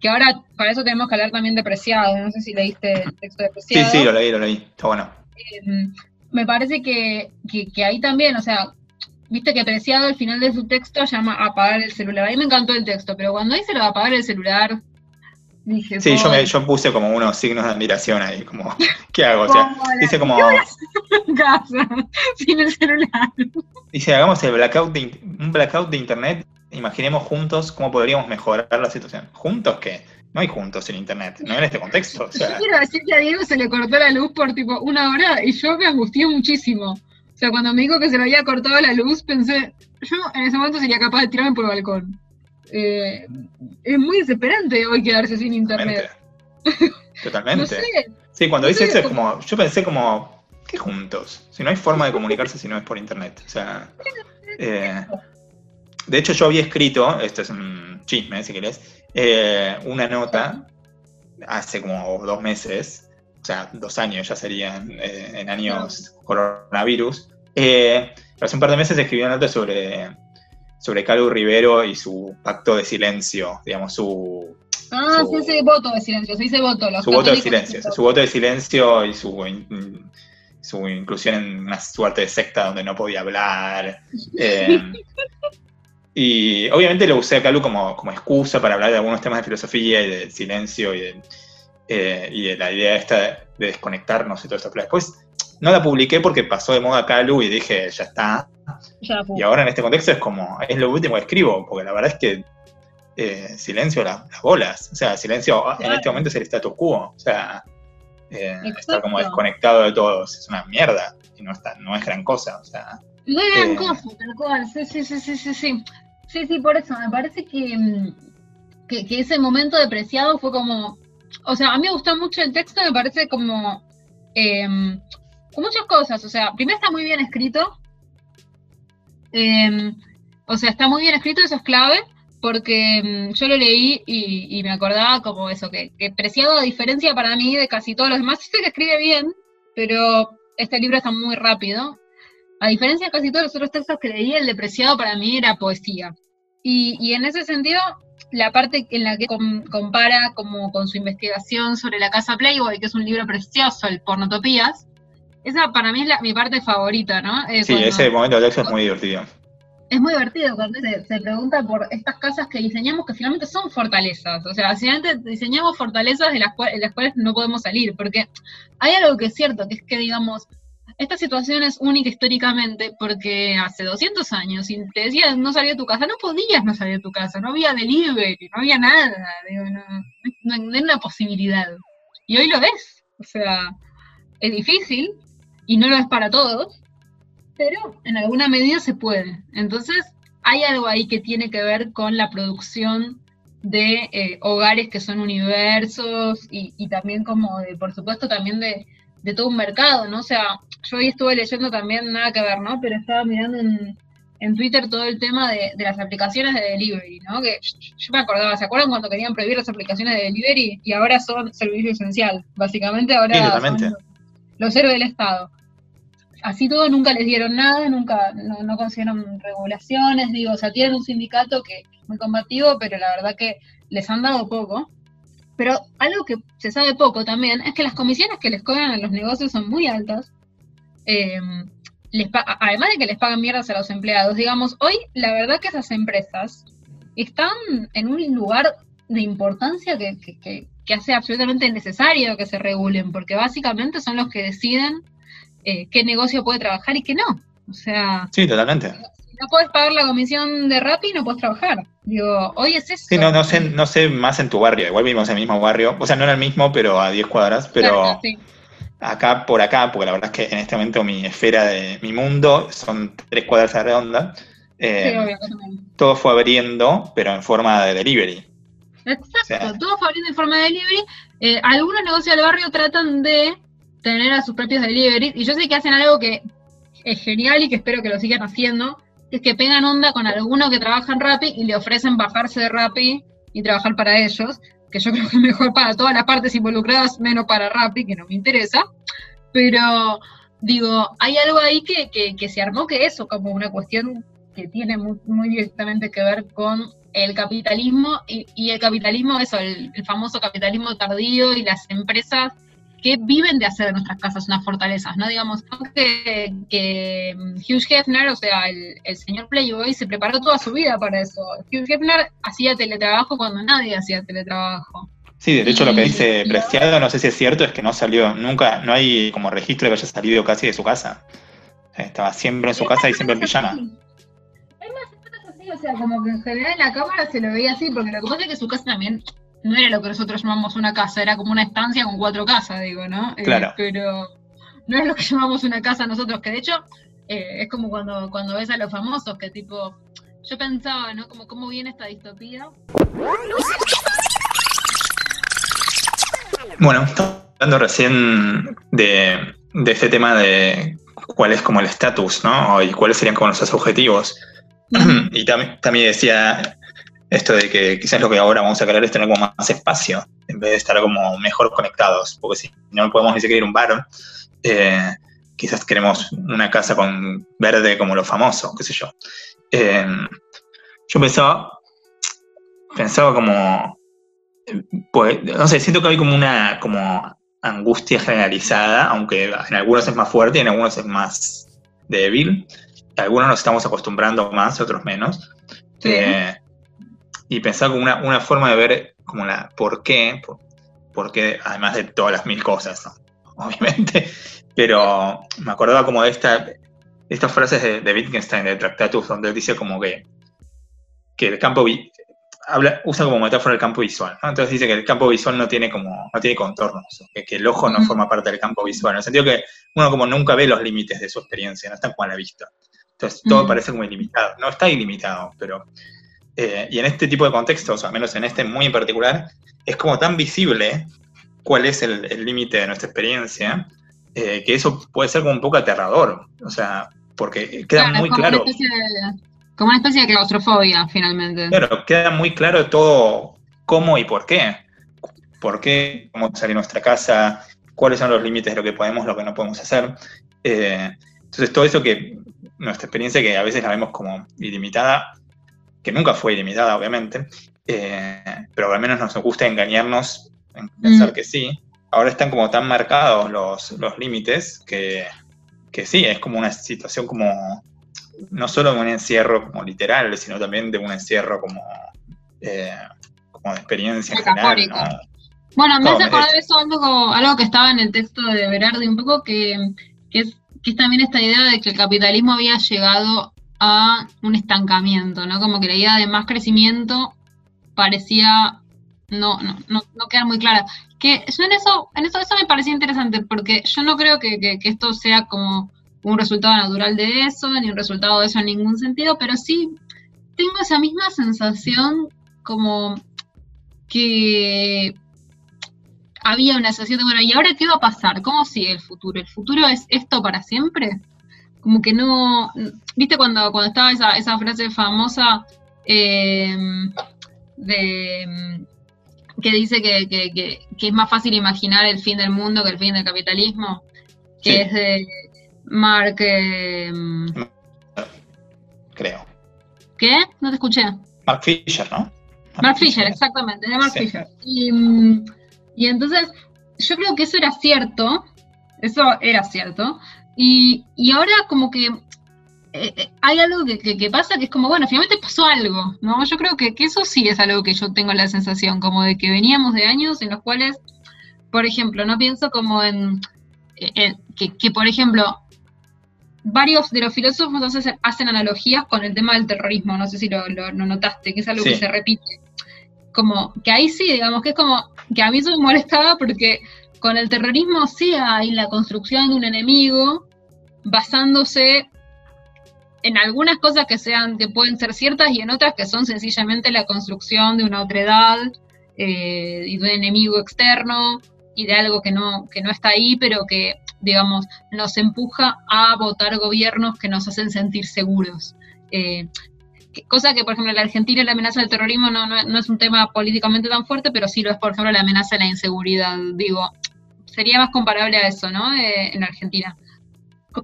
[SPEAKER 5] que ahora para eso tenemos que hablar también de Preciado, no sé si leíste el texto de
[SPEAKER 4] Sí,
[SPEAKER 5] Preciado.
[SPEAKER 4] sí, lo leí, lo leí. Está bueno.
[SPEAKER 5] Eh, me parece que, que, que ahí también, o sea, viste que Preciado al final de su texto llama apagar el celular. A mí me encantó el texto, pero cuando dice lo de apagar el celular, dije,
[SPEAKER 4] Sí, yo,
[SPEAKER 5] "Pobre,
[SPEAKER 4] me, yo puse como unos signos de admiración ahí, como, ¿qué hago? O sea,
[SPEAKER 5] ¿cómo la
[SPEAKER 4] dice como,
[SPEAKER 5] casa sin el celular?
[SPEAKER 4] dice, hagamos el blackout de, un blackout de internet, imaginemos juntos cómo podríamos mejorar la situación. ¿Juntos qué? No hay juntos en internet, no en este contexto. O
[SPEAKER 5] Yo quiero decir que a Diego se le cortó la luz por tipo una hora y yo me angustié muchísimo. O sea, cuando me dijo que se le había cortado la luz, pensé, yo en ese momento sería capaz de tirarme por el balcón. Eh, es muy desesperante hoy quedarse sin internet.
[SPEAKER 4] totalmente. Totalmente.
[SPEAKER 5] No sé,
[SPEAKER 4] Sí, cuando
[SPEAKER 5] no
[SPEAKER 4] dice eso es como, yo pensé como, ¿qué juntos? Si no hay forma de comunicarse si no es por internet. O sea, eh, de hecho, yo había escrito, esto es un chisme, si querés, eh, una nota hace como dos meses, o sea, dos años ya serían eh, en años coronavirus. Eh, hace un par de meses escribí una nota sobre, sobre Calu Rivero y su pacto de silencio, digamos, su...
[SPEAKER 5] Ah,
[SPEAKER 4] Su-
[SPEAKER 5] sí, voto de silencio, se dice voto. los
[SPEAKER 4] su voto de silencio, su voto de silencio y su, in- su inclusión en una suerte de secta donde no podía hablar. eh, y obviamente lo usé a Calu como, como excusa para hablar de algunos temas de filosofía y de silencio y de, eh, y la idea esta de, de desconectarnos y todo eso. Pero después no la publiqué porque pasó de moda Calu y dije, ya está.
[SPEAKER 5] Ya.
[SPEAKER 4] Y ahora en este contexto es como, es lo último que escribo, porque la verdad es que eh, silencio la- las bolas. O sea, silencio en
[SPEAKER 5] Claro.
[SPEAKER 4] este momento es el status quo. O sea, eh, estar como desconectado de todos es una mierda. Y no, está, no es gran cosa. O sea,
[SPEAKER 5] No es gran
[SPEAKER 4] Eh.
[SPEAKER 5] cosa, tal cual. Sí, sí, sí, sí, sí, sí. Sí, sí, por eso. Me parece que, mm, que, que ese momento depreciado fue como. O sea, a mí me gustó mucho el texto, me parece como. em, con muchas cosas. O sea, primero está muy bien escrito. Em, o sea, está muy bien escrito, eso es clave. Porque mm, yo lo leí y, y me acordaba como eso, que, que Preciado, a diferencia para mí de casi todos los demás, sé que escribe bien, pero este libro está muy rápido. A diferencia de casi todos los otros textos que leí, el depreciado para mí era poesía. Y, y en ese sentido, la parte en la que com- compara como con su investigación sobre la casa Playboy, que es un libro precioso, el Pornotopías, esa para mí es la- mi parte favorita, ¿no? Eh,
[SPEAKER 4] sí,
[SPEAKER 5] cuando-
[SPEAKER 4] ese momento texto es muy divertido.
[SPEAKER 5] es muy divertido cuando se, se pregunta por estas casas que diseñamos que finalmente son fortalezas. O sea, finalmente diseñamos fortalezas de las, cua- en las cuales no podemos salir. Porque hay algo que es cierto, que es que, digamos, esta situación es única históricamente porque hace 200 años, si te decían no salir de tu casa, no podías no salir de tu casa, no había delivery, no había nada, digo, no, no, no una posibilidad. Y hoy lo es. O sea, es difícil y no lo es para todos, pero en alguna medida se puede. Entonces, hay algo ahí que tiene que ver con la producción de eh, hogares que son universos y, y también como de, por supuesto, también de, de todo un mercado, ¿no? O sea, yo hoy estuve leyendo también, nada que ver, ¿no? Pero estaba mirando en, en Twitter todo el tema de, de las aplicaciones de delivery, ¿no? Que yo me acordaba, ¿se acuerdan cuando querían prohibir las aplicaciones de delivery? Y ahora son servicio esencial. Básicamente ahora
[SPEAKER 4] Sí,
[SPEAKER 5] son los héroes del Estado así todo nunca les dieron nada, nunca, no, no consiguieron regulaciones, digo, o sea, tienen un sindicato que es muy combativo, pero la verdad que les han dado poco. Pero algo que se sabe poco también es que las comisiones que les cobran a los negocios son muy altas. Eh, les además de que les pagan mierdas a los empleados, digamos, hoy la verdad que esas empresas están en un lugar de importancia que, que, que- que hace absolutamente necesario que se regulen, porque básicamente son los que deciden eh, qué negocio puede trabajar y qué no. O sea,
[SPEAKER 4] Sí, totalmente.
[SPEAKER 5] si no puedes pagar la comisión de Rappi, no puedes trabajar. Digo, hoy es eso.
[SPEAKER 4] Sí, no, no sé, no sé más en tu barrio. Igual vivimos en el mismo barrio. O sea, no en el mismo, pero a 10 cuadras. Pero
[SPEAKER 5] Claro, sí.
[SPEAKER 4] acá por acá, porque la verdad es que en este momento mi esfera de mi mundo son tres cuadras a redonda. eh,
[SPEAKER 5] Sí, obvio,
[SPEAKER 4] todo fue abriendo, pero en forma de delivery.
[SPEAKER 5] Exacto,
[SPEAKER 4] sea-
[SPEAKER 5] todo fue abriendo en forma de delivery. Eh, algunos negocios del barrio tratan de tener a sus propios delivery, y yo sé que hacen algo que es genial y que espero que lo sigan haciendo, es que pegan onda con alguno que trabaja en Rappi y le ofrecen bajarse de Rappi y trabajar para ellos, que yo creo que es mejor para todas las partes involucradas, menos para Rappi, que no me interesa. Pero digo, hay algo ahí que, que, que se armó que eso, como una cuestión que tiene muy, muy directamente que ver con el capitalismo y, y el capitalismo, eso, el, el famoso capitalismo tardío y las empresas que viven de hacer de nuestras casas unas fortalezas, ¿no? Digamos, que, que Hugh Hefner, o sea, el, el señor Playboy, se preparó toda su vida para eso. Hugh Hefner hacía teletrabajo cuando nadie hacía teletrabajo.
[SPEAKER 4] Sí, de hecho lo que dice
[SPEAKER 5] y-
[SPEAKER 4] Preciado, no sé si es cierto, es que no salió nunca, no hay como registro de que haya salido casi de su casa. Estaba siempre en su casa y siempre en pijama.
[SPEAKER 5] Hay más así, o sea, como que en general en la cámara se lo veía así, porque lo que pasa es que su casa también no era lo que nosotros llamamos una casa, era como una estancia con cuatro casas, digo, ¿no? Eh,
[SPEAKER 4] Claro.
[SPEAKER 5] pero no es lo que llamamos una casa nosotros, que de hecho eh, es como cuando, cuando ves a los famosos, que tipo, yo pensaba, ¿no? Como cómo viene esta distopía.
[SPEAKER 4] Bueno, estamos hablando recién de, de este tema de cuál es como el estatus, ¿no? Y cuáles serían como nuestros objetivos. y también, también decía esto de que quizás lo que ahora vamos a querer es tener como más espacio, en vez de estar como mejor conectados, porque si no podemos ni siquiera ir a un bar, eh, quizás queremos una casa con verde como lo famoso, qué sé yo. Eh, yo pensaba, pensaba como, pues, no sé, siento que hay como una como angustia generalizada, aunque en algunos es más fuerte y en algunos es más débil. Algunos nos estamos acostumbrando más, otros menos. Eh, y pensaba como una, una, forma de ver como la por qué, por, qué, además de todas las mil cosas, obviamente, pero me acordaba como de esta, estas frases de, de Wittgenstein, de Tractatus, donde él dice como que, que el campo, habla, usa como metáfora el campo visual, entonces dice que el campo visual no tiene como, no tiene contornos, que, el ojo no forma parte del campo visual, en el sentido que uno como nunca ve los límites de su experiencia, no está como a la vista. Entonces todo parece como ilimitado, no está ilimitado, pero... Eh, y en este tipo de contextos, al menos en este muy en particular, es como tan visible cuál es el límite de nuestra experiencia, eh, que eso puede ser como un poco aterrador, o sea, porque queda muy claro.
[SPEAKER 5] como una especie de claustrofobia, finalmente.
[SPEAKER 4] Claro, queda muy claro todo cómo y por qué. ¿Por qué a salir de nuestra casa? ¿Cuáles son los límites de lo que podemos, lo que no podemos hacer? Eh, entonces, todo eso que nuestra experiencia, que a veces la vemos como ilimitada, que nunca fue ilimitada, obviamente, eh, pero al menos nos gusta engañarnos en pensar mm. que sí, ahora están como tan marcados los, los límites que, que, sí, es como una situación como, no solo de un encierro como literal, sino también de un encierro como, eh, como de experiencia general.
[SPEAKER 5] Bueno, me hace acordar eso algo, algo que estaba en el texto de Berardi un poco, que, que, es, que es también esta idea de que el capitalismo había llegado a un estancamiento, ¿no? Como que la idea de más crecimiento parecía no, no, no, no quedar muy clara. Que yo en eso, en eso, eso me parecía interesante, porque yo no creo que, esto sea como un resultado natural de eso, ni un resultado de eso en ningún sentido, pero sí tengo esa misma sensación como que había una sensación de, bueno, ¿y ahora qué va a pasar? ¿Cómo sigue el futuro? ¿El futuro es esto para siempre? Como que no, viste cuando, cuando estaba esa, esa frase famosa eh, de que dice que, es más fácil imaginar el fin del mundo que el fin del capitalismo, que es de Mark... Em,
[SPEAKER 4] Creo.
[SPEAKER 5] ¿Qué? No te escuché.
[SPEAKER 4] Mark Fisher, ¿no?
[SPEAKER 5] Mark, Fisher, exactamente, de Mark Fisher. Y, y entonces, yo creo que eso era cierto, eso era cierto, y, y ahora como que eh, eh, hay algo que, pasa que es como, bueno, finalmente pasó algo, ¿no? Yo creo que, eso sí es algo que yo tengo la sensación, como de que veníamos de años en los cuales, por ejemplo, no pienso como en, eh, que, por ejemplo, varios de los filósofos hacen, analogías con el tema del terrorismo, no sé si lo, notaste, que es algo que se repite. Como que ahí sí, digamos, que es como que a mí eso me molestaba porque con el terrorismo sí hay la construcción de un enemigo basándose en algunas cosas que sean, que pueden ser ciertas y en otras que son sencillamente la construcción de una otredad eh, y de un enemigo externo y de algo que no, que no está ahí, pero que, digamos, nos empuja a votar gobiernos que nos hacen sentir seguros. Eh, cosa que, por ejemplo, en la Argentina la amenaza del terrorismo no, no, es un tema políticamente tan fuerte, pero sí lo es, por ejemplo, la amenaza de la inseguridad. Digo, sería más comparable a eso, ¿no? Eh, en Argentina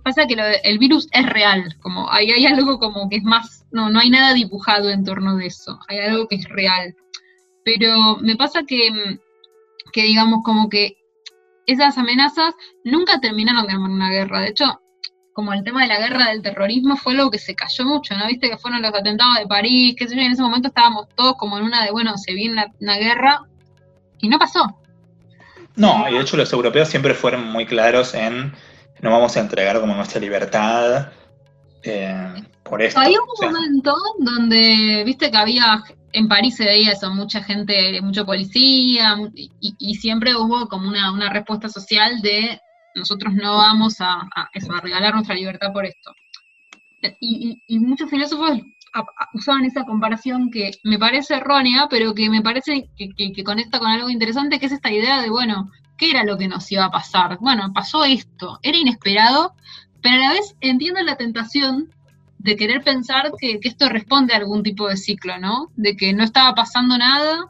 [SPEAKER 5] pasa que el virus es real, como hay, algo como que es más, no, no hay nada dibujado en torno de eso, hay algo que es real. Pero me pasa que, que digamos, como que esas amenazas nunca terminaron de armar una guerra. De hecho, como el tema de la guerra del terrorismo fue algo que se cayó mucho, ¿no? Viste que fueron los atentados de París, qué sé yo, en ese momento estábamos todos como en una de, bueno, se viene una guerra, y no pasó.
[SPEAKER 4] No, y de hecho los europeos siempre fueron muy claros en no vamos a entregar como nuestra libertad eh, por esto.
[SPEAKER 5] Hay un momento donde, viste que había, en París se veía eso, mucha gente, mucho policía, y, siempre hubo como una, respuesta social de nosotros no vamos a, regalar nuestra libertad por esto. Y, muchos filósofos usaban esa comparación que me parece errónea, pero que me parece que, conecta con algo interesante, que es esta idea de, bueno, ¿Qué era lo que nos iba a pasar? Bueno, pasó esto, era inesperado, pero a la vez entiendo la tentación de querer pensar que, esto responde a algún tipo de ciclo, ¿no? De que no estaba pasando nada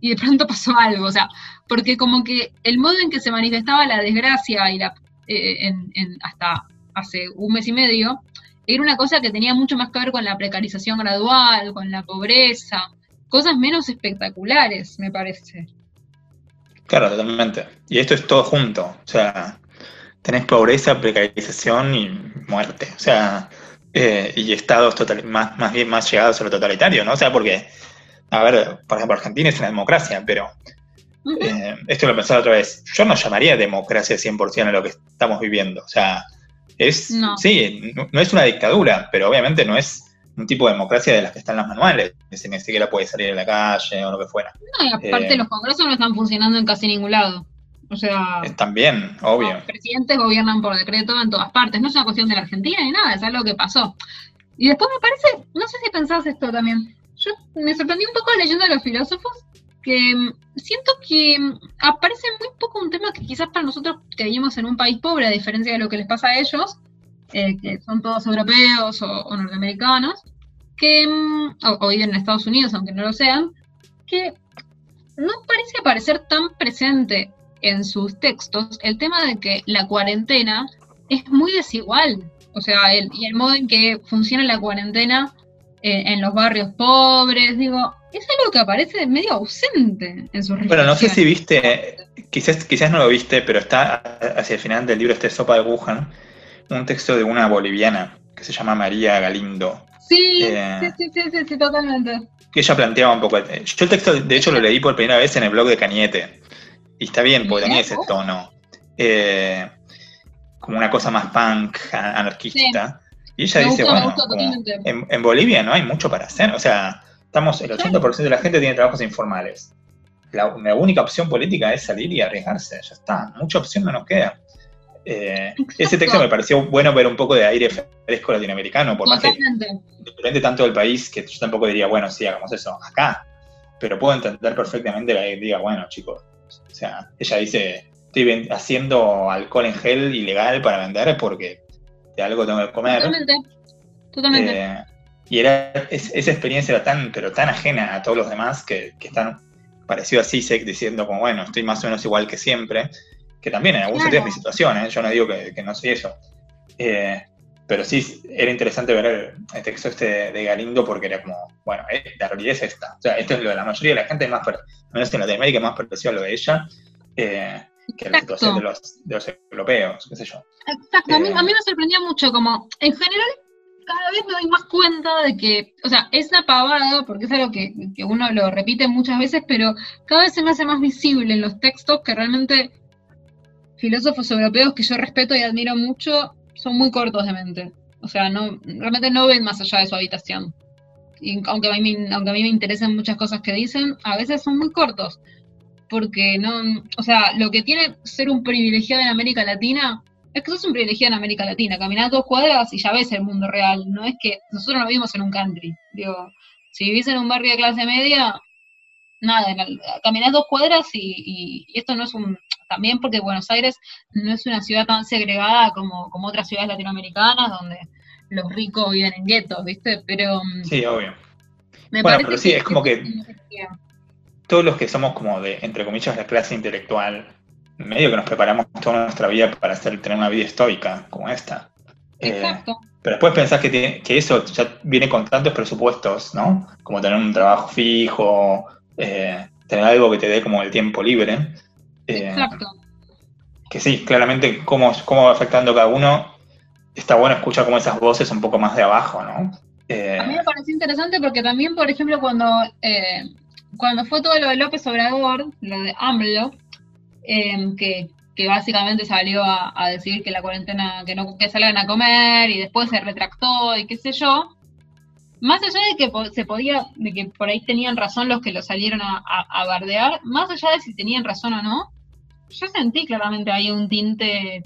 [SPEAKER 5] y de pronto pasó algo, o sea, porque como que el modo en que se manifestaba la desgracia y la, eh, hasta hace un mes y medio, era una cosa que tenía mucho más que ver con la precarización gradual, con la pobreza, cosas menos espectaculares, me parece.
[SPEAKER 4] Claro, totalmente. Y esto es todo junto. O sea, tenés pobreza, precarización y muerte. O sea, eh, y estados total, más, más bien más llegados a lo totalitario, ¿no? O sea, porque, a ver, por ejemplo, Argentina es una democracia, pero eh, esto lo pensaba otra vez. Yo no llamaría democracia 100% a lo que estamos viviendo. O sea, es,
[SPEAKER 5] No.
[SPEAKER 4] sí, no, no es una dictadura, pero obviamente no es un tipo de democracia de las que están en los manuales. Es decir, ni siquiera puede salir a la calle o lo que fuera.
[SPEAKER 5] No, y aparte
[SPEAKER 4] eh,
[SPEAKER 5] los congresos no están funcionando en casi ningún lado. O sea,
[SPEAKER 4] también, obvio.
[SPEAKER 5] los presidentes gobiernan por decreto en todas partes. No es una cuestión de la Argentina ni nada, es algo que pasó. Y después me parece, no sé si pensás esto también, yo me sorprendí un poco leyendo a los filósofos que mm, siento que mm, aparece muy poco un tema que quizás para nosotros que vivimos en un país pobre, a diferencia de lo que les pasa a ellos, eh, que son todos europeos o, o norteamericanos, que, mm, o, o viven en Estados Unidos, aunque no lo sean, que no parece aparecer tan presente en sus textos el tema de que la cuarentena es muy desigual. O sea, el, y el modo en que funciona la cuarentena eh, en los barrios pobres, digo, es algo que aparece medio ausente en sus
[SPEAKER 4] Bueno, no sé si viste, quizás, quizás no lo viste, pero está hacia el final del libro este Sopa de Wuhan, un texto de una boliviana que se llama María Galindo,
[SPEAKER 5] Sí,
[SPEAKER 4] eh,
[SPEAKER 5] sí, sí, sí, sí, totalmente.
[SPEAKER 4] que ella planteaba un poco, yo el texto de hecho lo leí por primera vez en el blog de Cañete, y está bien, porque tenía ese tono, eh, como una cosa más punk, anarquista, y ella
[SPEAKER 5] Me
[SPEAKER 4] dice, bueno, como en, en Bolivia no hay mucho para hacer, o sea, estamos, el 80% de la gente tiene trabajos informales. La, la única opción política es salir y arriesgarse, ya está, mucha opción no nos queda. Eh, ese texto me pareció bueno ver un poco de aire fresco latinoamericano, por más que depende tanto del país que yo tampoco diría, bueno, sí, hagamos eso acá, pero puedo entender perfectamente que diga, bueno, chicos, o sea, ella dice, estoy haciendo alcohol en gel ilegal para vender porque de algo tengo que comer.
[SPEAKER 5] Totalmente. Totalmente.
[SPEAKER 4] Eh, y era, es- esa experiencia era tan, pero tan ajena a todos los demás que, que están parecido a CISEC diciendo como, bueno, estoy más o menos igual que siempre, que también en algún
[SPEAKER 5] Claro.
[SPEAKER 4] sentido es mi situación, ¿eh? yo no digo que, que no soy eso. Eh, pero sí, era interesante ver el, texto este de, de Galindo porque era como, bueno, eh, la realidad es esta. O sea, esto es lo de la mayoría de la gente, más, menos en Latinoamérica, es más parecido a lo de ella eh, que la situación de los, de los europeos, qué sé yo.
[SPEAKER 5] Exacto, a mí,
[SPEAKER 4] Eh,
[SPEAKER 5] a mí me sorprendió mucho, como en general cada vez me doy más cuenta de que, o sea, es una pavada, porque es algo que, que uno lo repite muchas veces, pero cada vez se me hace más visible en los textos que realmente filósofos europeos que yo respeto y admiro mucho son muy cortos de mente. O sea, no, realmente no ven más allá de su habitación. Y aunque a, mí, aunque a mí me interesan muchas cosas que dicen, a veces son muy cortos. Porque no, o sea, lo que tiene ser un privilegiado en América Latina es que sos un privilegiado en América Latina. Caminás dos cuadras y ya ves el mundo real. No es que nosotros no vivimos en un country. Digo, si vivís en un barrio de clase media, nada, caminás dos cuadras y, y- y esto no es un. También porque Buenos Aires no es una ciudad tan segregada como, como otras ciudades latinoamericanas donde los ricos viven en guetos, ¿viste? Pero mm,
[SPEAKER 4] Sí, obvio.
[SPEAKER 5] me
[SPEAKER 4] Bueno,
[SPEAKER 5] parece
[SPEAKER 4] pero sí, es como que-
[SPEAKER 5] que
[SPEAKER 4] todos los que somos como de, entre comillas, la clase intelectual, medio que nos preparamos toda nuestra vida para hacer, tener una vida estoica como esta. Eh,
[SPEAKER 5] Exacto.
[SPEAKER 4] pero después pensás que, tiene- que eso ya viene con tantos presupuestos, ¿no? Como tener un trabajo fijo, eh, tener algo que te dé como el tiempo libre. Eh,
[SPEAKER 5] Exacto.
[SPEAKER 4] que sí, claramente cómo, cómo va afectando cada uno. Está bueno escuchar como esas voces un poco más de abajo, ¿no? Eh,
[SPEAKER 5] A mí me pareció interesante porque también, por ejemplo, cuando, eh, cuando fue todo lo de López Obrador, lo de AMLO, eh, que, que básicamente salió a, a decir que la cuarentena, que no que salgan a comer y después se retractó y qué sé yo, más allá de que se podía, de que por ahí tenían razón los que lo salieron a, a- a bardear, más allá de si tenían razón o no, yo sentí claramente ahí un tinte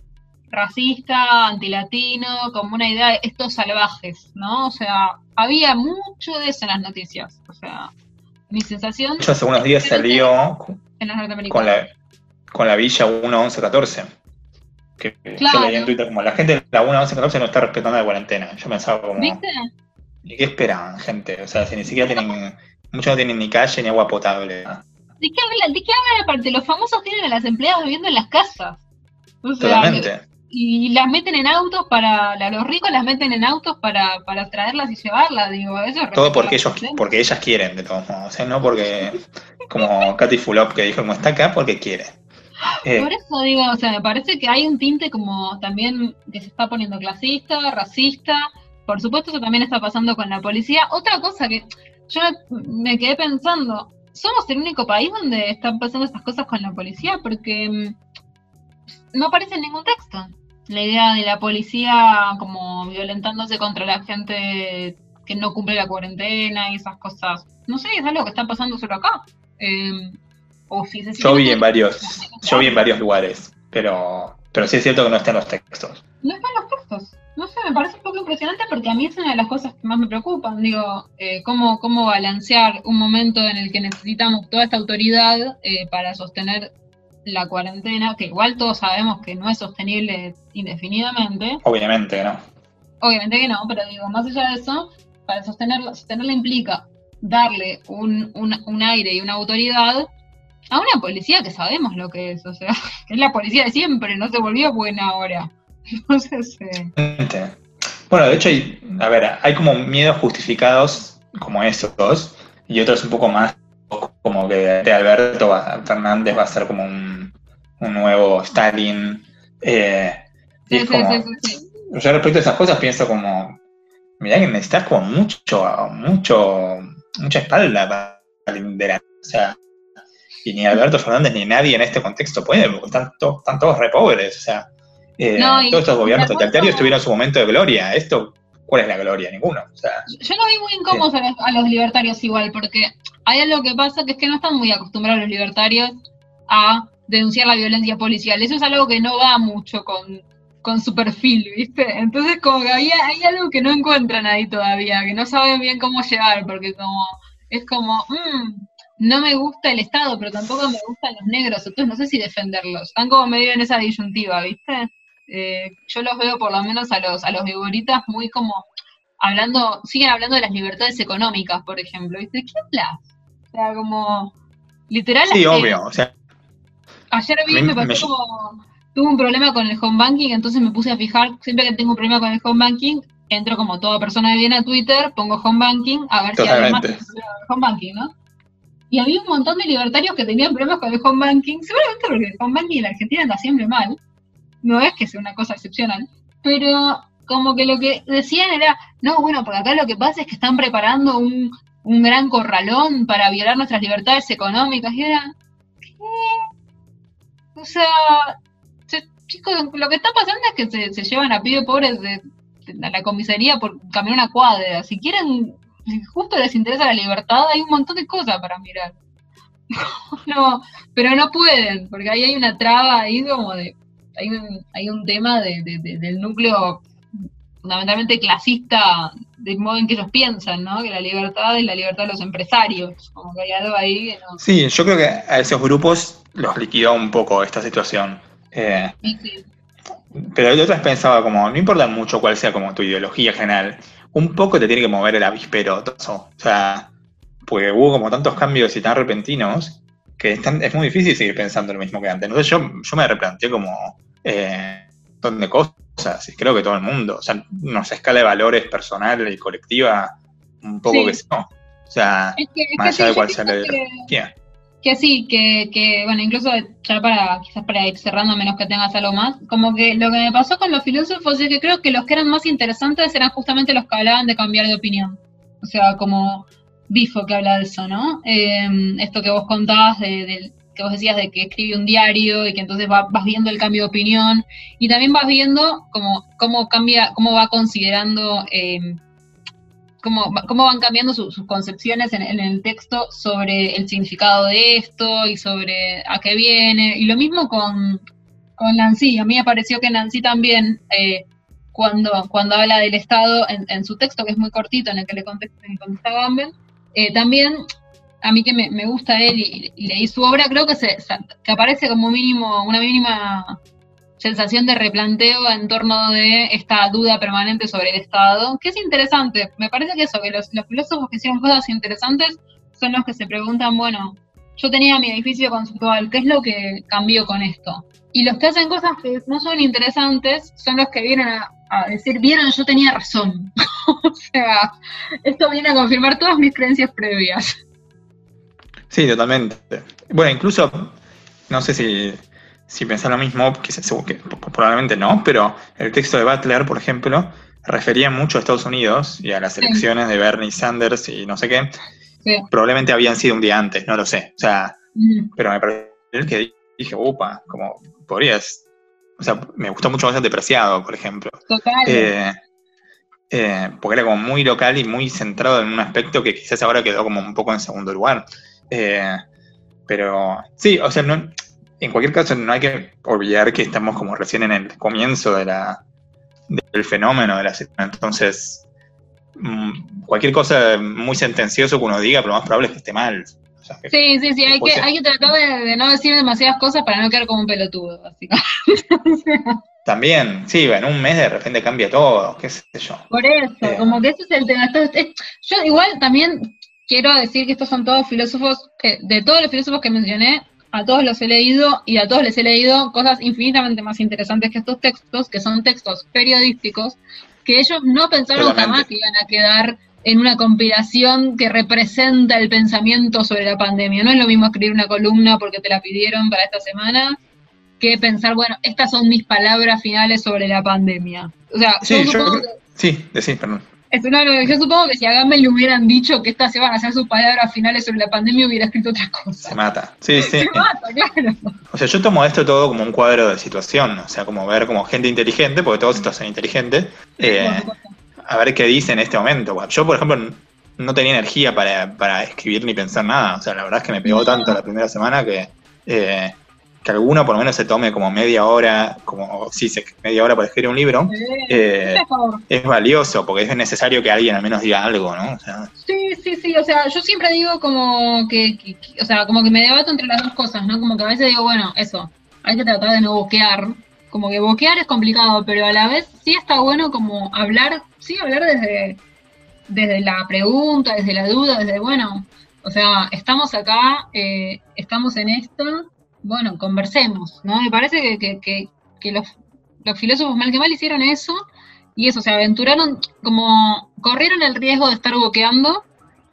[SPEAKER 5] racista, antilatino, como una idea de estos salvajes, ¿no? O sea, había mucho de eso en las noticias. O sea, mi sensación
[SPEAKER 4] hecho, hace unos días salió
[SPEAKER 5] en las
[SPEAKER 4] con la, con la Villa 11114. Que
[SPEAKER 5] Claro.
[SPEAKER 4] yo leí en Twitter como la gente de la 1 11 14 no está respetando la cuarentena. Yo pensaba como,
[SPEAKER 5] ¿Viste?
[SPEAKER 4] ¿Y qué esperan, gente? O sea, si ni siquiera tienen, muchos no tienen ni calle ni agua potable.
[SPEAKER 5] ¿De qué hablan? ¿De qué hablan aparte? Los famosos tienen a las empleadas viviendo en las casas. O sea,
[SPEAKER 4] Totalmente.
[SPEAKER 5] y las meten en autos para, a los ricos las meten en autos para, para traerlas y llevarlas, digo, eso es
[SPEAKER 4] Todo porque ellos, porque ellas quieren, de todos modos. O sea, no porque, como Katy Fulop que dijo, como está acá porque quiere. Eh,
[SPEAKER 5] Por eso digo, o sea, me parece que hay un tinte como también que se está poniendo clasista, racista. Por supuesto, eso también está pasando con la policía. Otra cosa que yo me quedé pensando, somos el único país donde están pasando estas cosas con la policía porque mm, no aparece en ningún texto. La idea de la policía como violentándose contra la gente que no cumple la cuarentena y esas cosas. No sé, es algo que está pasando solo acá. Eh, o si se
[SPEAKER 4] yo vi en varios, yo vi en varios lugares, pero, pero sí es cierto que no está en los textos.
[SPEAKER 5] Impresionante porque a mí es una de las cosas que más me preocupan. Digo, eh, cómo, cómo balancear un momento en el que necesitamos toda esta autoridad eh, para sostener la cuarentena, que igual todos sabemos que no es sostenible indefinidamente.
[SPEAKER 4] Obviamente, ¿no?
[SPEAKER 5] Obviamente que no, pero digo, más allá de eso, para sostenerla, sostenerla implica darle un, un, un aire y una autoridad a una policía que sabemos lo que es, o sea, que es la policía de siempre, no se volvió buena ahora. Entonces, eh.
[SPEAKER 4] Bueno, de hecho, hay, a ver, hay como miedos justificados como esos, y otros un poco más como que de Alberto Fernández va a ser como un, un nuevo Stalin. eh, y es como,
[SPEAKER 5] sí, sí, sí.
[SPEAKER 4] yo respecto a esas cosas pienso como, mirá que necesitas como mucho, mucho, mucha espalda para liderar. O sea, y ni Alberto Fernández ni nadie en este contexto puede, porque están, to- están todos re pobres. O sea, eh,
[SPEAKER 5] No,
[SPEAKER 4] todos estos gobiernos
[SPEAKER 5] cosa-
[SPEAKER 4] totalitarios tuvieron su momento de gloria. Esto, ¿cuál es la gloria? Ninguno. O sea,
[SPEAKER 5] Yo no vi muy incómodos a, los, a los libertarios igual, porque hay algo que pasa que es que no están muy acostumbrados los libertarios a denunciar la violencia policial. Eso es algo que no va mucho con, con su perfil, ¿viste? Entonces como que había, hay algo que no encuentran ahí todavía, que no saben bien cómo llevar, porque como es como, mm, no me gusta el Estado, pero tampoco me gustan los negros, entonces no sé si defenderlos. Están como medio en esa disyuntiva, ¿viste? Eh, yo los veo por lo menos a los, a los figuritas muy como hablando, siguen hablando de las libertades económicas, por ejemplo, ¿viste? ¿Qué hablas? O sea, como, literal,
[SPEAKER 4] sí, obvio. O sea,
[SPEAKER 5] ayer vi,
[SPEAKER 4] Me-
[SPEAKER 5] me pasó
[SPEAKER 4] me-
[SPEAKER 5] como, tuve un problema con el home banking, entonces me puse a fijar, siempre que tengo un problema con el home banking, entro como toda persona que viene a Twitter, pongo home banking, a ver si alguien más home banking, ¿no? Y había un montón de libertarios que tenían problemas con el home banking, seguramente porque el home banking en la Argentina anda siempre mal, no es que sea una cosa excepcional, pero como que lo que decían era, no, bueno, porque acá lo que pasa es que están preparando un, un gran corralón para violar nuestras libertades económicas, y era, ¿qué? O sea, se- chicos, lo que está pasando es que se, se llevan a pibes pobres de- a la comisaría por caminar una cuadra. Si quieren, si justo les interesa la libertad, hay un montón de cosas para mirar. no, pero no pueden, porque ahí hay una traba ahí como de, hay un, hay un tema de, de- de- del núcleo fundamentalmente clasista del modo en que ellos piensan, ¿no? Que la libertad es la libertad de los empresarios, como que hay algo ahí que no.
[SPEAKER 4] sí, yo creo que a esos grupos los liquidó un poco esta situación. Eh,
[SPEAKER 5] Sí, sí.
[SPEAKER 4] pero de otras pensaba como, no importa mucho cuál sea como tu ideología general, un poco te tiene que mover el avispero. O sea, porque hubo como tantos cambios y tan repentinos que es, tan- es muy difícil seguir pensando lo mismo que antes. Entonces yo, yo me replanteé como eh, un montón de cosas, y creo que todo el mundo, o sea, nos escala de valores personal y colectiva un poco
[SPEAKER 5] Sí.
[SPEAKER 4] que no. O sea,
[SPEAKER 5] Es que, es
[SPEAKER 4] más
[SPEAKER 5] que
[SPEAKER 4] allá
[SPEAKER 5] sí,
[SPEAKER 4] de cuál sea la
[SPEAKER 5] que-. Que sí, que, que, bueno, incluso ya para, quizás para ir cerrando, menos que tengas algo más, como que lo que me pasó con los filósofos es que creo que los que eran más interesantes eran justamente los que hablaban de cambiar de opinión. O sea, como Bifo que habla de eso, ¿no? Eh, esto que vos contabas, de, del- que vos decías de que escribe un diario y que entonces va- vas viendo el cambio de opinión y también vas viendo como, cómo cambia, cómo va considerando... eh, cómo, cómo van cambiando su- sus concepciones en, el texto sobre el significado de esto y sobre a qué viene. Y lo mismo con, con Nancy. A mí me pareció que Nancy también, eh, cuando, cuando habla del Estado en, su texto, que es muy cortito, en el que le contesta, le contesta Gamben, eh, también a mí que me, gusta él y, leí su obra, creo que, se, aparece como mínimo, una mínima sensación de replanteo en torno de esta duda permanente sobre el Estado, que es interesante. Me parece que eso, que los, los filósofos que hicieron cosas interesantes son los que se preguntan, bueno, yo tenía mi edificio conceptual, ¿qué es lo que cambió con esto? Y los que hacen cosas que no son interesantes son los que vienen a, a decir, vieron, yo tenía razón. o sea, esto viene a confirmar todas mis creencias previas.
[SPEAKER 4] Sí, totalmente. Bueno, incluso, no sé si, si pensás lo mismo, que, se- que probablemente no, pero el texto de Butler, por ejemplo, refería mucho a Estados Unidos y a las
[SPEAKER 5] Sí.
[SPEAKER 4] elecciones de Bernie Sanders y no sé qué.
[SPEAKER 5] Sí.
[SPEAKER 4] Probablemente habían sido un día antes, no lo sé. O sea,
[SPEAKER 5] Mm,
[SPEAKER 4] pero me pareció que dije, upa, como podrías. O sea, me gustó mucho más el depreciado, por ejemplo.
[SPEAKER 5] Total.
[SPEAKER 4] Eh, eh, porque era como muy local y muy centrado en un aspecto que quizás ahora quedó como un poco en segundo lugar. Eh, pero sí, o sea, no- en cualquier caso no hay que olvidar que estamos como recién en el comienzo de la, del fenómeno de la situación. Entonces, mm, cualquier cosa muy sentencioso que uno diga, pero lo más probable es que esté mal. O sea, que-
[SPEAKER 5] Sí, sí, sí, hay que, hay que tratar de, de no decir demasiadas cosas para no quedar como un pelotudo, básicamente.
[SPEAKER 4] También, sí, en un mes de repente cambia todo, qué sé yo.
[SPEAKER 5] Por eso,
[SPEAKER 4] Eh.
[SPEAKER 5] como que ese es el tema. Yo igual también quiero decir que estos son todos filósofos, que de todos los filósofos que mencioné, a todos los he leído y a todos les he leído cosas infinitamente más interesantes que estos textos, que son textos periodísticos, que ellos no pensaron jamás que iban a quedar en una compilación que representa el pensamiento sobre la pandemia. No es lo mismo escribir una columna porque te la pidieron para esta semana que pensar, bueno, estas son mis palabras finales sobre la pandemia. O sea,
[SPEAKER 4] Sí,
[SPEAKER 5] yo
[SPEAKER 4] yo
[SPEAKER 5] supongo
[SPEAKER 4] creo-
[SPEAKER 5] que
[SPEAKER 4] Sí, decís, perdón.
[SPEAKER 5] Es- no, yo supongo que si a Gamble le hubieran dicho que estas iban a ser sus palabras finales sobre la pandemia, hubiera escrito otra cosa.
[SPEAKER 4] Se mata. Sí, sí.
[SPEAKER 5] Se mata, claro.
[SPEAKER 4] O sea, yo tomo esto todo como un cuadro de situación, o sea, como ver como gente inteligente, porque todos estos son inteligentes, eh, a ver qué dice en este momento. Yo, por ejemplo, no tenía energía para, para escribir ni pensar nada, o sea, la verdad es que me pegó tanto la primera semana que, eh, que alguno por lo menos se tome como media hora, como sí, media hora para escribir un libro, eh, es valioso, porque es necesario que alguien al menos diga algo, ¿no? O sea,
[SPEAKER 5] Sí, sí, sí, o sea, yo siempre digo como que, que- que- o sea, como que me debato entre las dos cosas, ¿no? Como que a veces digo, bueno, eso, hay que tratar de no boquear, como que boquear es complicado, pero a la vez sí está bueno como hablar, sí hablar desde, desde la pregunta, desde la duda, desde, bueno, o sea, estamos acá, eh, estamos en esto, bueno, conversemos, ¿no? Me parece que, que, que, que los, los filósofos mal que mal hicieron eso, y eso, se aventuraron, como corrieron el riesgo de estar boqueando,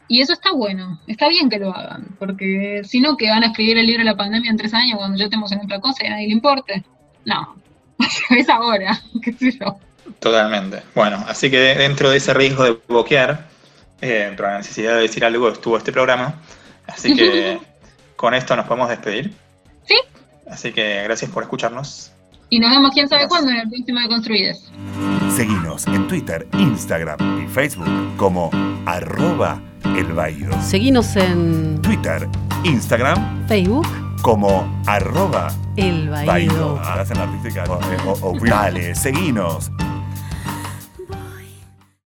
[SPEAKER 5] y eso está bueno, está bien que lo hagan, porque si no, que van a escribir el libro de la pandemia en tres años cuando ya estemos en otra cosa y a nadie le importe. No, es ahora, qué sé yo.
[SPEAKER 4] Totalmente. Bueno, así que dentro de ese riesgo de bloquear, eh, pero la necesidad de decir algo, estuvo este programa. Así que con esto nos podemos despedir.
[SPEAKER 5] Sí.
[SPEAKER 4] Así que gracias por escucharnos.
[SPEAKER 5] Y nos vemos quién sabe
[SPEAKER 4] Gracias.
[SPEAKER 5] cuándo en el próximo de Construides.
[SPEAKER 6] Seguinos en Twitter, Instagram y Facebook como arroba el.
[SPEAKER 2] Seguinos en
[SPEAKER 6] Twitter, Instagram
[SPEAKER 2] Facebook,
[SPEAKER 6] como arroba
[SPEAKER 2] El.
[SPEAKER 6] Hacen la artística. O- o- o- Dale, seguinos